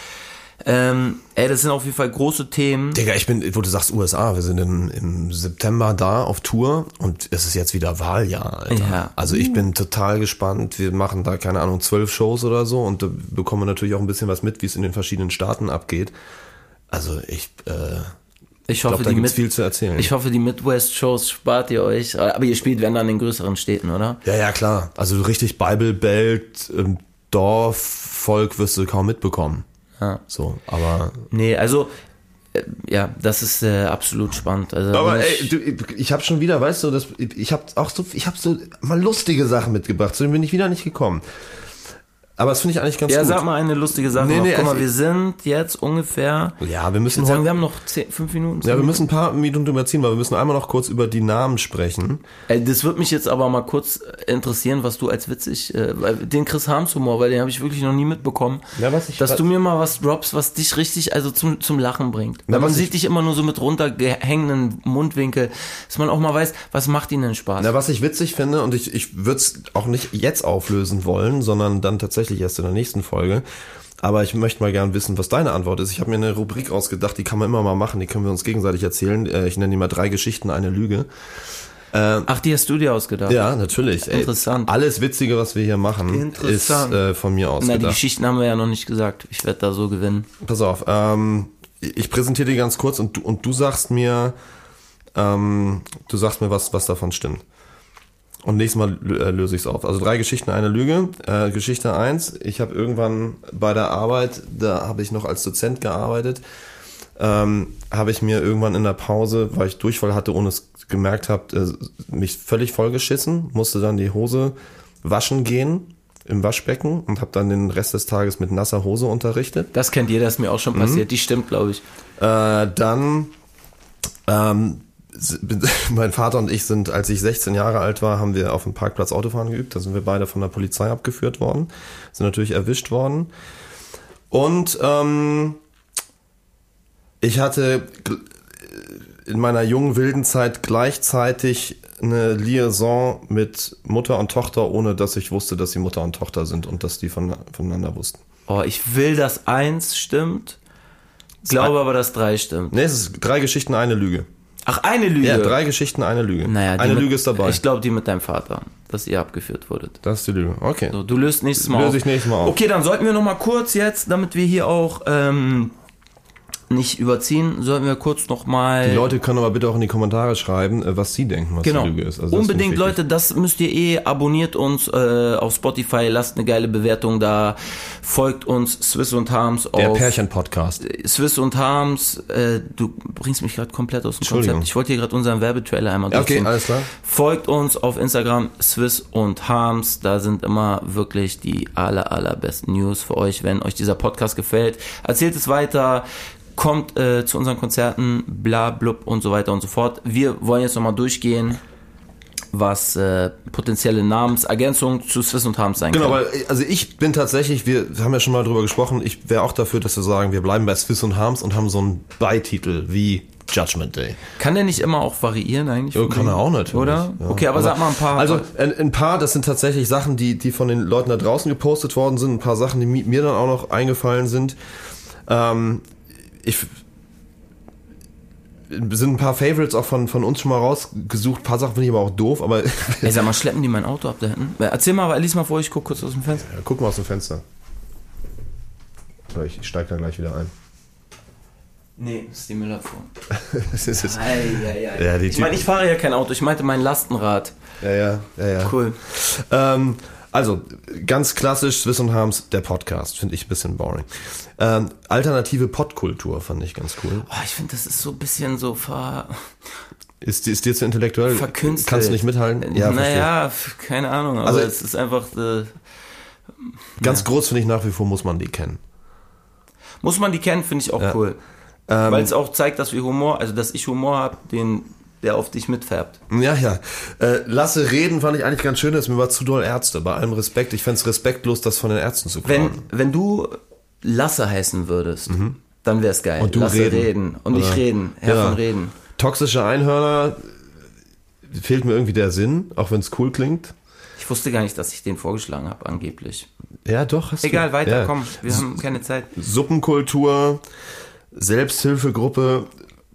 Ähm, ey, das sind auf jeden Fall große Themen. Digga, ich bin, wo du sagst USA, wir sind im, im September da auf Tour und es ist jetzt wieder Wahljahr, Alter. Ja. Also ich bin total gespannt. Wir machen da, keine Ahnung, zwölf Shows oder so und da bekommen wir natürlich auch ein bisschen was mit, wie es in den verschiedenen Staaten abgeht. Also ich, äh, Ich ich hoffe, glaube, da die gibt's Mid viel zu erzählen. ich hoffe, die Midwest-Shows spart ihr euch. Aber ihr spielt, wenn dann in größeren Städten, oder? ja, ja, klar. Also richtig Bible Belt, ähm, Dorf, Volk wirst du kaum mitbekommen. Ja. So, aber Nee, also, äh, ja, das ist äh, absolut spannend. Also, Aber bin ey, ich- du, ich habe schon wieder, weißt du, das, ich habe auch so, ich habe so mal lustige Sachen mitgebracht, zu denen bin ich wieder nicht gekommen. Aber das finde ich eigentlich ganz ja, gut. sag mal eine lustige Sache Nee, noch. nee, Guck mal, wir sind jetzt ungefähr, ja, wir müssen sagen, wir haben noch zehn, fünf Minuten. ja, wir müssen ein paar Minuten überziehen, weil wir müssen einmal noch kurz über die Namen sprechen. Ey, das würde mich jetzt aber mal kurz interessieren, was du als witzig, äh, weil den Chris Harms Humor, weil den habe ich wirklich noch nie mitbekommen. Ja, was ich- dass was- du mir mal was droppst, was dich richtig, also zum, zum Lachen bringt. Weil Ja, man was ich- sieht dich immer nur so mit runtergehängenden Mundwinkel, dass man auch mal weiß, was macht ihnen denn Spaß. Na, was ich witzig finde, und ich, ich würde es auch nicht jetzt auflösen wollen, sondern dann tatsächlich erst in der nächsten Folge. Aber ich möchte mal gern wissen, was deine Antwort ist. Ich habe mir eine Rubrik ausgedacht, die kann man immer mal machen, die können wir uns gegenseitig erzählen. Äh, Ich nenne die mal drei Geschichten, eine Lüge. Ach, die hast du dir ausgedacht? Ja, natürlich. Ey, Interessant. alles Witzige, was wir hier machen, ist äh, von mir Na, die. Geschichten haben wir ja noch nicht gesagt. Ich werde da so gewinnen. Pass auf, ähm, ich präsentiere dir ganz kurz und du, und du sagst mir, ähm, du sagst mir, was, was davon stimmt. Und nächstes Mal äh, löse ich es auf. Also drei Geschichten, eine Lüge. Äh, Geschichte eins: ich habe irgendwann bei der Arbeit, da habe ich noch als Dozent gearbeitet, ähm, habe ich mir irgendwann in der Pause, weil ich Durchfall hatte, ohne es gemerkt habe, äh, mich völlig vollgeschissen, musste dann die Hose waschen gehen im Waschbecken und habe dann den Rest des Tages mit nasser Hose unterrichtet. Das kennt ihr, das ist mir auch schon Mhm. passiert. Die stimmt, glaube ich. Äh, dann, ähm, mein Vater und ich sind, als ich 16 Jahre alt war, haben wir auf dem Parkplatz Autofahren geübt. Da sind wir beide von der Polizei abgeführt worden, sind natürlich erwischt worden. Und ähm, ich hatte, in meiner jungen wilden Zeit gleichzeitig eine Liaison mit Mutter und Tochter, ohne dass ich wusste, dass sie Mutter und Tochter sind und dass die von, voneinander wussten. Oh, ich will, dass eins stimmt. Glaube aber, dass drei stimmt. Nee, es ist drei Geschichten, eine Lüge. Ach, eine Lüge. Ja, drei Geschichten, eine Lüge. Naja, eine mit, Lüge ist dabei. Ich glaube, die mit deinem Vater, dass ihr abgeführt wurdet. das ist die Lüge. Okay. So, du löst nächstes Mal Löse ich nächstes Mal auf. Okay, dann sollten wir noch mal kurz jetzt, damit wir hier auch ähm, nicht überziehen, sollten wir kurz noch mal Die Leute können aber bitte auch in die Kommentare schreiben, äh, was sie denken, was Genau. die Lüge ist. Also das Unbedingt, wichtig. Leute, das müsst ihr eh. Abonniert uns äh, auf Spotify, lasst eine geile Bewertung da. Folgt uns Swiss und Harms Der auf Pärchen-Podcast. Swiss und Harms. Äh, du bringst mich gerade komplett aus dem. Konzept. Ich wollte hier gerade unseren Werbetrailer einmal Ja, okay, durchziehen. alles klar. Folgt uns auf Instagram Swiss und Harms. Da sind immer wirklich die aller, allerbesten News für euch, wenn euch dieser Podcast gefällt. Erzählt es weiter. Kommt äh, zu unseren Konzerten, bla blub und so weiter und so fort. Wir wollen jetzt nochmal durchgehen, was äh, potenzielle Namensergänzungen zu Swiss und Harms sein Genau, können. weil also ich bin tatsächlich, wir haben ja schon mal drüber gesprochen, ich wäre auch dafür, dass wir sagen, wir bleiben bei Swiss und Harms und haben so einen Beititel wie Judgment Day. Kann der nicht immer auch variieren eigentlich? Ja, kann er auch natürlich. Oder? Ja. Okay, aber, sag mal ein paar. Also ein, ein paar, das sind tatsächlich Sachen, die, die von den Leuten da draußen gepostet worden sind. Ein paar Sachen, die mi- mir dann auch noch eingefallen sind. Ähm, ich sind ein paar Favorites auch von, von uns schon mal rausgesucht. Ein paar Sachen finde ich aber auch doof, aber Ey, sag mal, schleppen die mein Auto ab da hinten? Erzähl mal, lies mal vor, ich guck kurz aus dem Fenster. guck mal aus dem Fenster. Ich steige da gleich wieder ein. Nee, das ist die Müllabfuhr. Das ist jetzt, Ei, ei, ei. Ja, ich meine, ich fahre ja kein Auto, ich meinte mein Lastenrad. ja, ja, ja, ja. Cool. Ähm, also, ganz klassisch, Swiss und Harms, der Podcast. Finde ich ein bisschen boring. Ähm, alternative Podkultur fand ich ganz cool. Oh, ich finde, das ist so ein bisschen so ver Ist, ist dir zu intellektuell? verkünstelt. Kannst du nicht mithalten? verstehe. naja, f- keine Ahnung, aber Also- es ist einfach, äh, Ganz groß finde ich nach wie vor, muss man die kennen. muss man die kennen, finde ich auch cool. Ähm, Weil es auch zeigt, dass wir Humor, also dass ich Humor habe, den der auf dich mitfärbt. Ja, ja. Äh, Lasse reden fand ich eigentlich ganz schön, das mir war zu doll Ärzte. Bei allem Respekt. Ich fände es respektlos, das von den Ärzten zu Wenn, klauen. wenn du Lasse heißen würdest, dann wär's geil. Mhm. Und du Lasse reden. reden. Und ich Oder- reden. Herr Ja. von Reden. Toxische Einhörner fehlt mir irgendwie der Sinn, auch wenn es cool klingt. Ich wusste gar nicht, dass ich den vorgeschlagen habe, angeblich. Ja, doch. Hast Egal, du. weiter, ja. komm. Wir haben keine Zeit. Suppenkultur, Selbsthilfegruppe.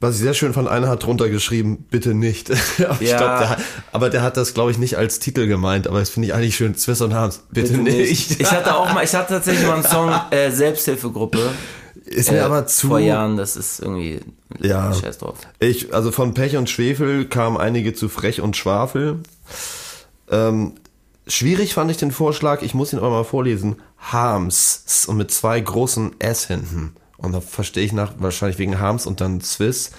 Was ich sehr schön fand, einer hat drunter geschrieben, bitte nicht. aber, Ja. glaub, der, hat- aber der hat das, glaube ich, nicht als Titel gemeint. Aber das finde ich eigentlich schön. Swiss und Harms, bitte, nicht. Ich hatte auch mal, ich hatte tatsächlich mal einen Song, äh, Selbsthilfegruppe. Ist mir äh, aber zu. Vor Jahren, das ist irgendwie. Ja. Scheiß drauf. Ich, also von Pech und Schwefel kamen einige zu Frech und Schwafel. Ähm, schwierig fand ich den Vorschlag, ich muss ihn aber mal vorlesen. Harms und mit zwei großen S hinten. Und da verstehe ich nach, wahrscheinlich wegen Harms und dann Swiss.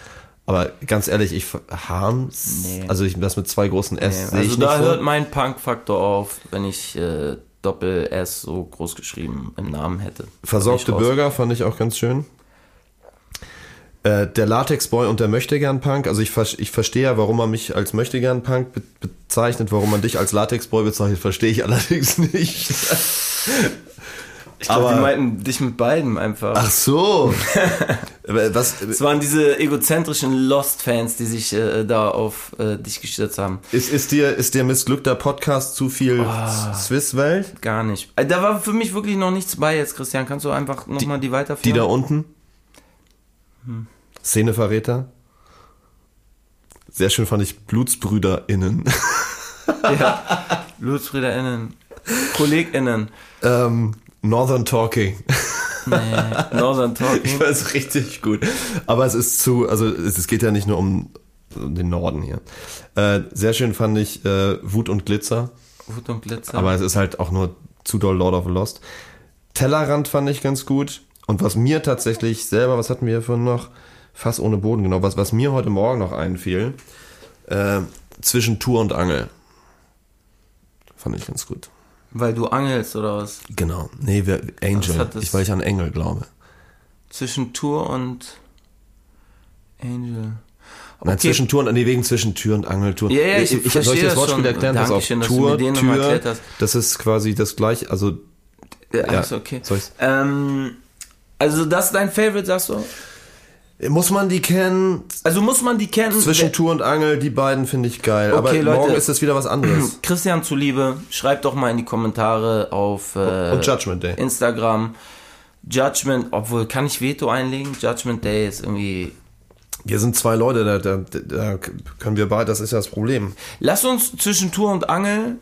Aber ganz ehrlich, ich Harms, Nee. also ich, das mit zwei großen S sehe Also da nicht hört so. mein Punk-Faktor auf, wenn ich äh, Doppel S so groß geschrieben im Namen hätte. Versorgte. Bürger fand ich auch ganz schön. Äh, der Latexboy und der Möchtegern-Punk. Also ich, ich verstehe ja, warum man mich als Möchtegern-Punk be bezeichnet, warum man dich als Latexboy bezeichnet, verstehe ich allerdings nicht. Ich glaube, Aber- die meinten dich mit beiden einfach. Ach so. Was Es waren diese egozentrischen Lost-Fans, die sich äh, da auf äh, dich gestürzt haben. ist, ist dir ist dir missglückter Podcast zu viel Ah. Swiss-Welt? Gar nicht. Äh, Da war für mich wirklich noch nichts bei jetzt, Christian. Kannst du einfach nochmal die Die weiterführen? da unten? Szeneverräter? Sehr schön fand ich BlutsbrüderInnen. Ja. BlutsbrüderInnen. KollegInnen. ähm, Northern Talking. Nee. Northern Ich Talking. fand es richtig gut. Aber es ist zu, also es, es geht ja nicht nur um den Norden hier. Äh, sehr schön fand ich äh, Wut und Glitzer, Wut und Glitzer. aber es ist halt auch nur zu doll Lord of the Lost. Tellerrand fand ich ganz gut. Und was mir tatsächlich selber, was hatten wir hier vorhin noch? Fass ohne Boden, genau. Was, was mir heute Morgen noch einfiel, äh, zwischen Tour und Angel. Fand ich ganz gut. Weil du angelst oder was? Genau. Nee, wir, Angel. das- Ich, weil ich an Engel glaube. Zwischen Tour und Angel. Nein, zwischen Tür und, nee, wegen zwischen Tür und Angeltour. Ja, ja, ich soll verstehe ich das das Wortspiel schon. erklären? Pass auf. Dankeschön, dass du Tour, nochmal Tür, erklärt hast. das ist quasi das gleiche, also, Ja, Ja, also okay. soll? Ähm, also das ist dein Favorite, sagst du? Muss man die kennen? Also muss man die kennen. Zwischen Tour und Angel, die beiden finde ich geil. Aber Okay, Leute. morgen ist es wieder was anderes. Christian zuliebe, schreibt doch mal in die Kommentare auf äh, Und Judgment Day. Instagram. Judgment, obwohl, kann ich Veto einlegen? Judgment Day ist irgendwie. Wir sind zwei Leute, da, da, da können wir beide, das ist ja das Problem. Lass uns zwischen Tour und Angel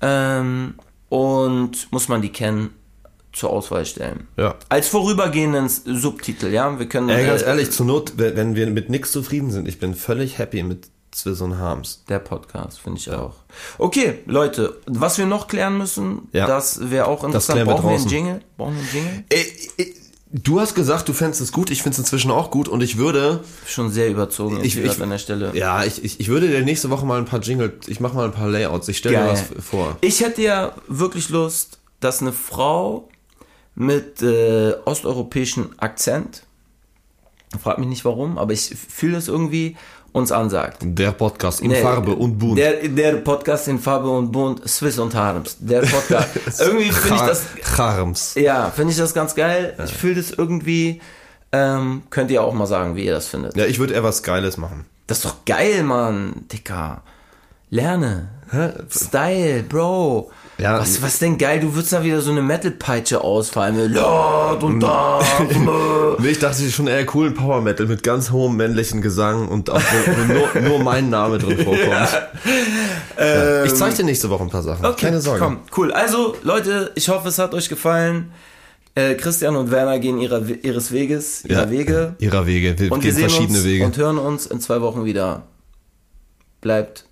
ähm, und muss man die kennen zur Auswahl stellen. Ja. Als vorübergehenden Subtitel, ja. Wir können Ey, ganz äh, ehrlich, zur Not, wenn wir mit nichts zufrieden sind, ich bin völlig happy mit Swiss und Harms. Der Podcast, finde ich auch. Okay, Leute, was wir noch klären müssen, Ja. das wäre auch interessant. klären wir Brauchen wir einen draußen. Jingle? Brauchen wir einen Jingle? Ey, ey, Du hast gesagt, du fändest es gut, ich finde es inzwischen auch gut und ich würde, Schon sehr überzogen Ich- ich- an der Stelle. ja, ich, ich, ich würde dir nächste Woche mal ein paar Jingle, ich mache mal ein paar Layouts, ich stelle dir was vor. Ich hätte ja wirklich Lust, dass eine Frau mit äh, osteuropäischem Akzent, frag mich nicht warum, aber ich fühle es irgendwie, uns ansagt. Der Podcast in Nee, Farbe und bunt. Der, der Podcast in Farbe und Bunt, Swiss und Harms. Der Podcast. irgendwie finde ich das, Harms. ja, finde ich das ganz geil. Ich fühle das irgendwie, ähm, könnt ihr auch mal sagen, wie ihr das findet. Ja, ich würde eher was Geiles machen. Das ist doch geil, Mann, Dicker. Lerne. Style, Bro. Ja. was, was denn geil? Du würdest da wieder so eine Metal-Peitsche ausfallen. mit Lord und da. Nee, ich dachte schon eher coolen Power Metal mit ganz hohem männlichen Gesang und auch nur, nur mein Name drin vorkommt. Ja. Ich zeig dir nächste Woche ein paar Sachen. Keine Sorge. Komm, cool. Also, Leute, ich hoffe, es hat euch gefallen. Äh, Christian und Werner gehen ihrer, ihres Weges, ihrer Ja, Wege. Ihrer Wege. Wir Und wir gehen sehen verschiedene uns Wege. und hören uns in zwei Wochen wieder. Bleibt,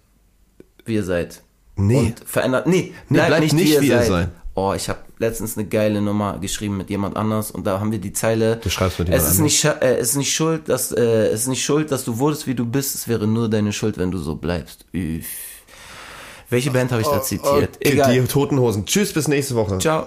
wie ihr seid. Nee. Und verändert. Nee, Nee, bleibt, bleibt nicht, nicht, wie ihr wie ihr seid. seid. Oh, ich habe letztens eine geile Nummer geschrieben mit jemand anders und da haben wir die Zeile. Du schreibst mit es jemand ist anders. nicht, äh, es ist nicht schuld, dass äh, es ist nicht schuld, dass du wurdest, wie du bist. Es wäre nur deine Schuld, wenn du so bleibst. Üff. Welche Band habe ich da zitiert? Okay, Egal. Die Toten Hosen. Tschüss, bis nächste Woche. Ciao.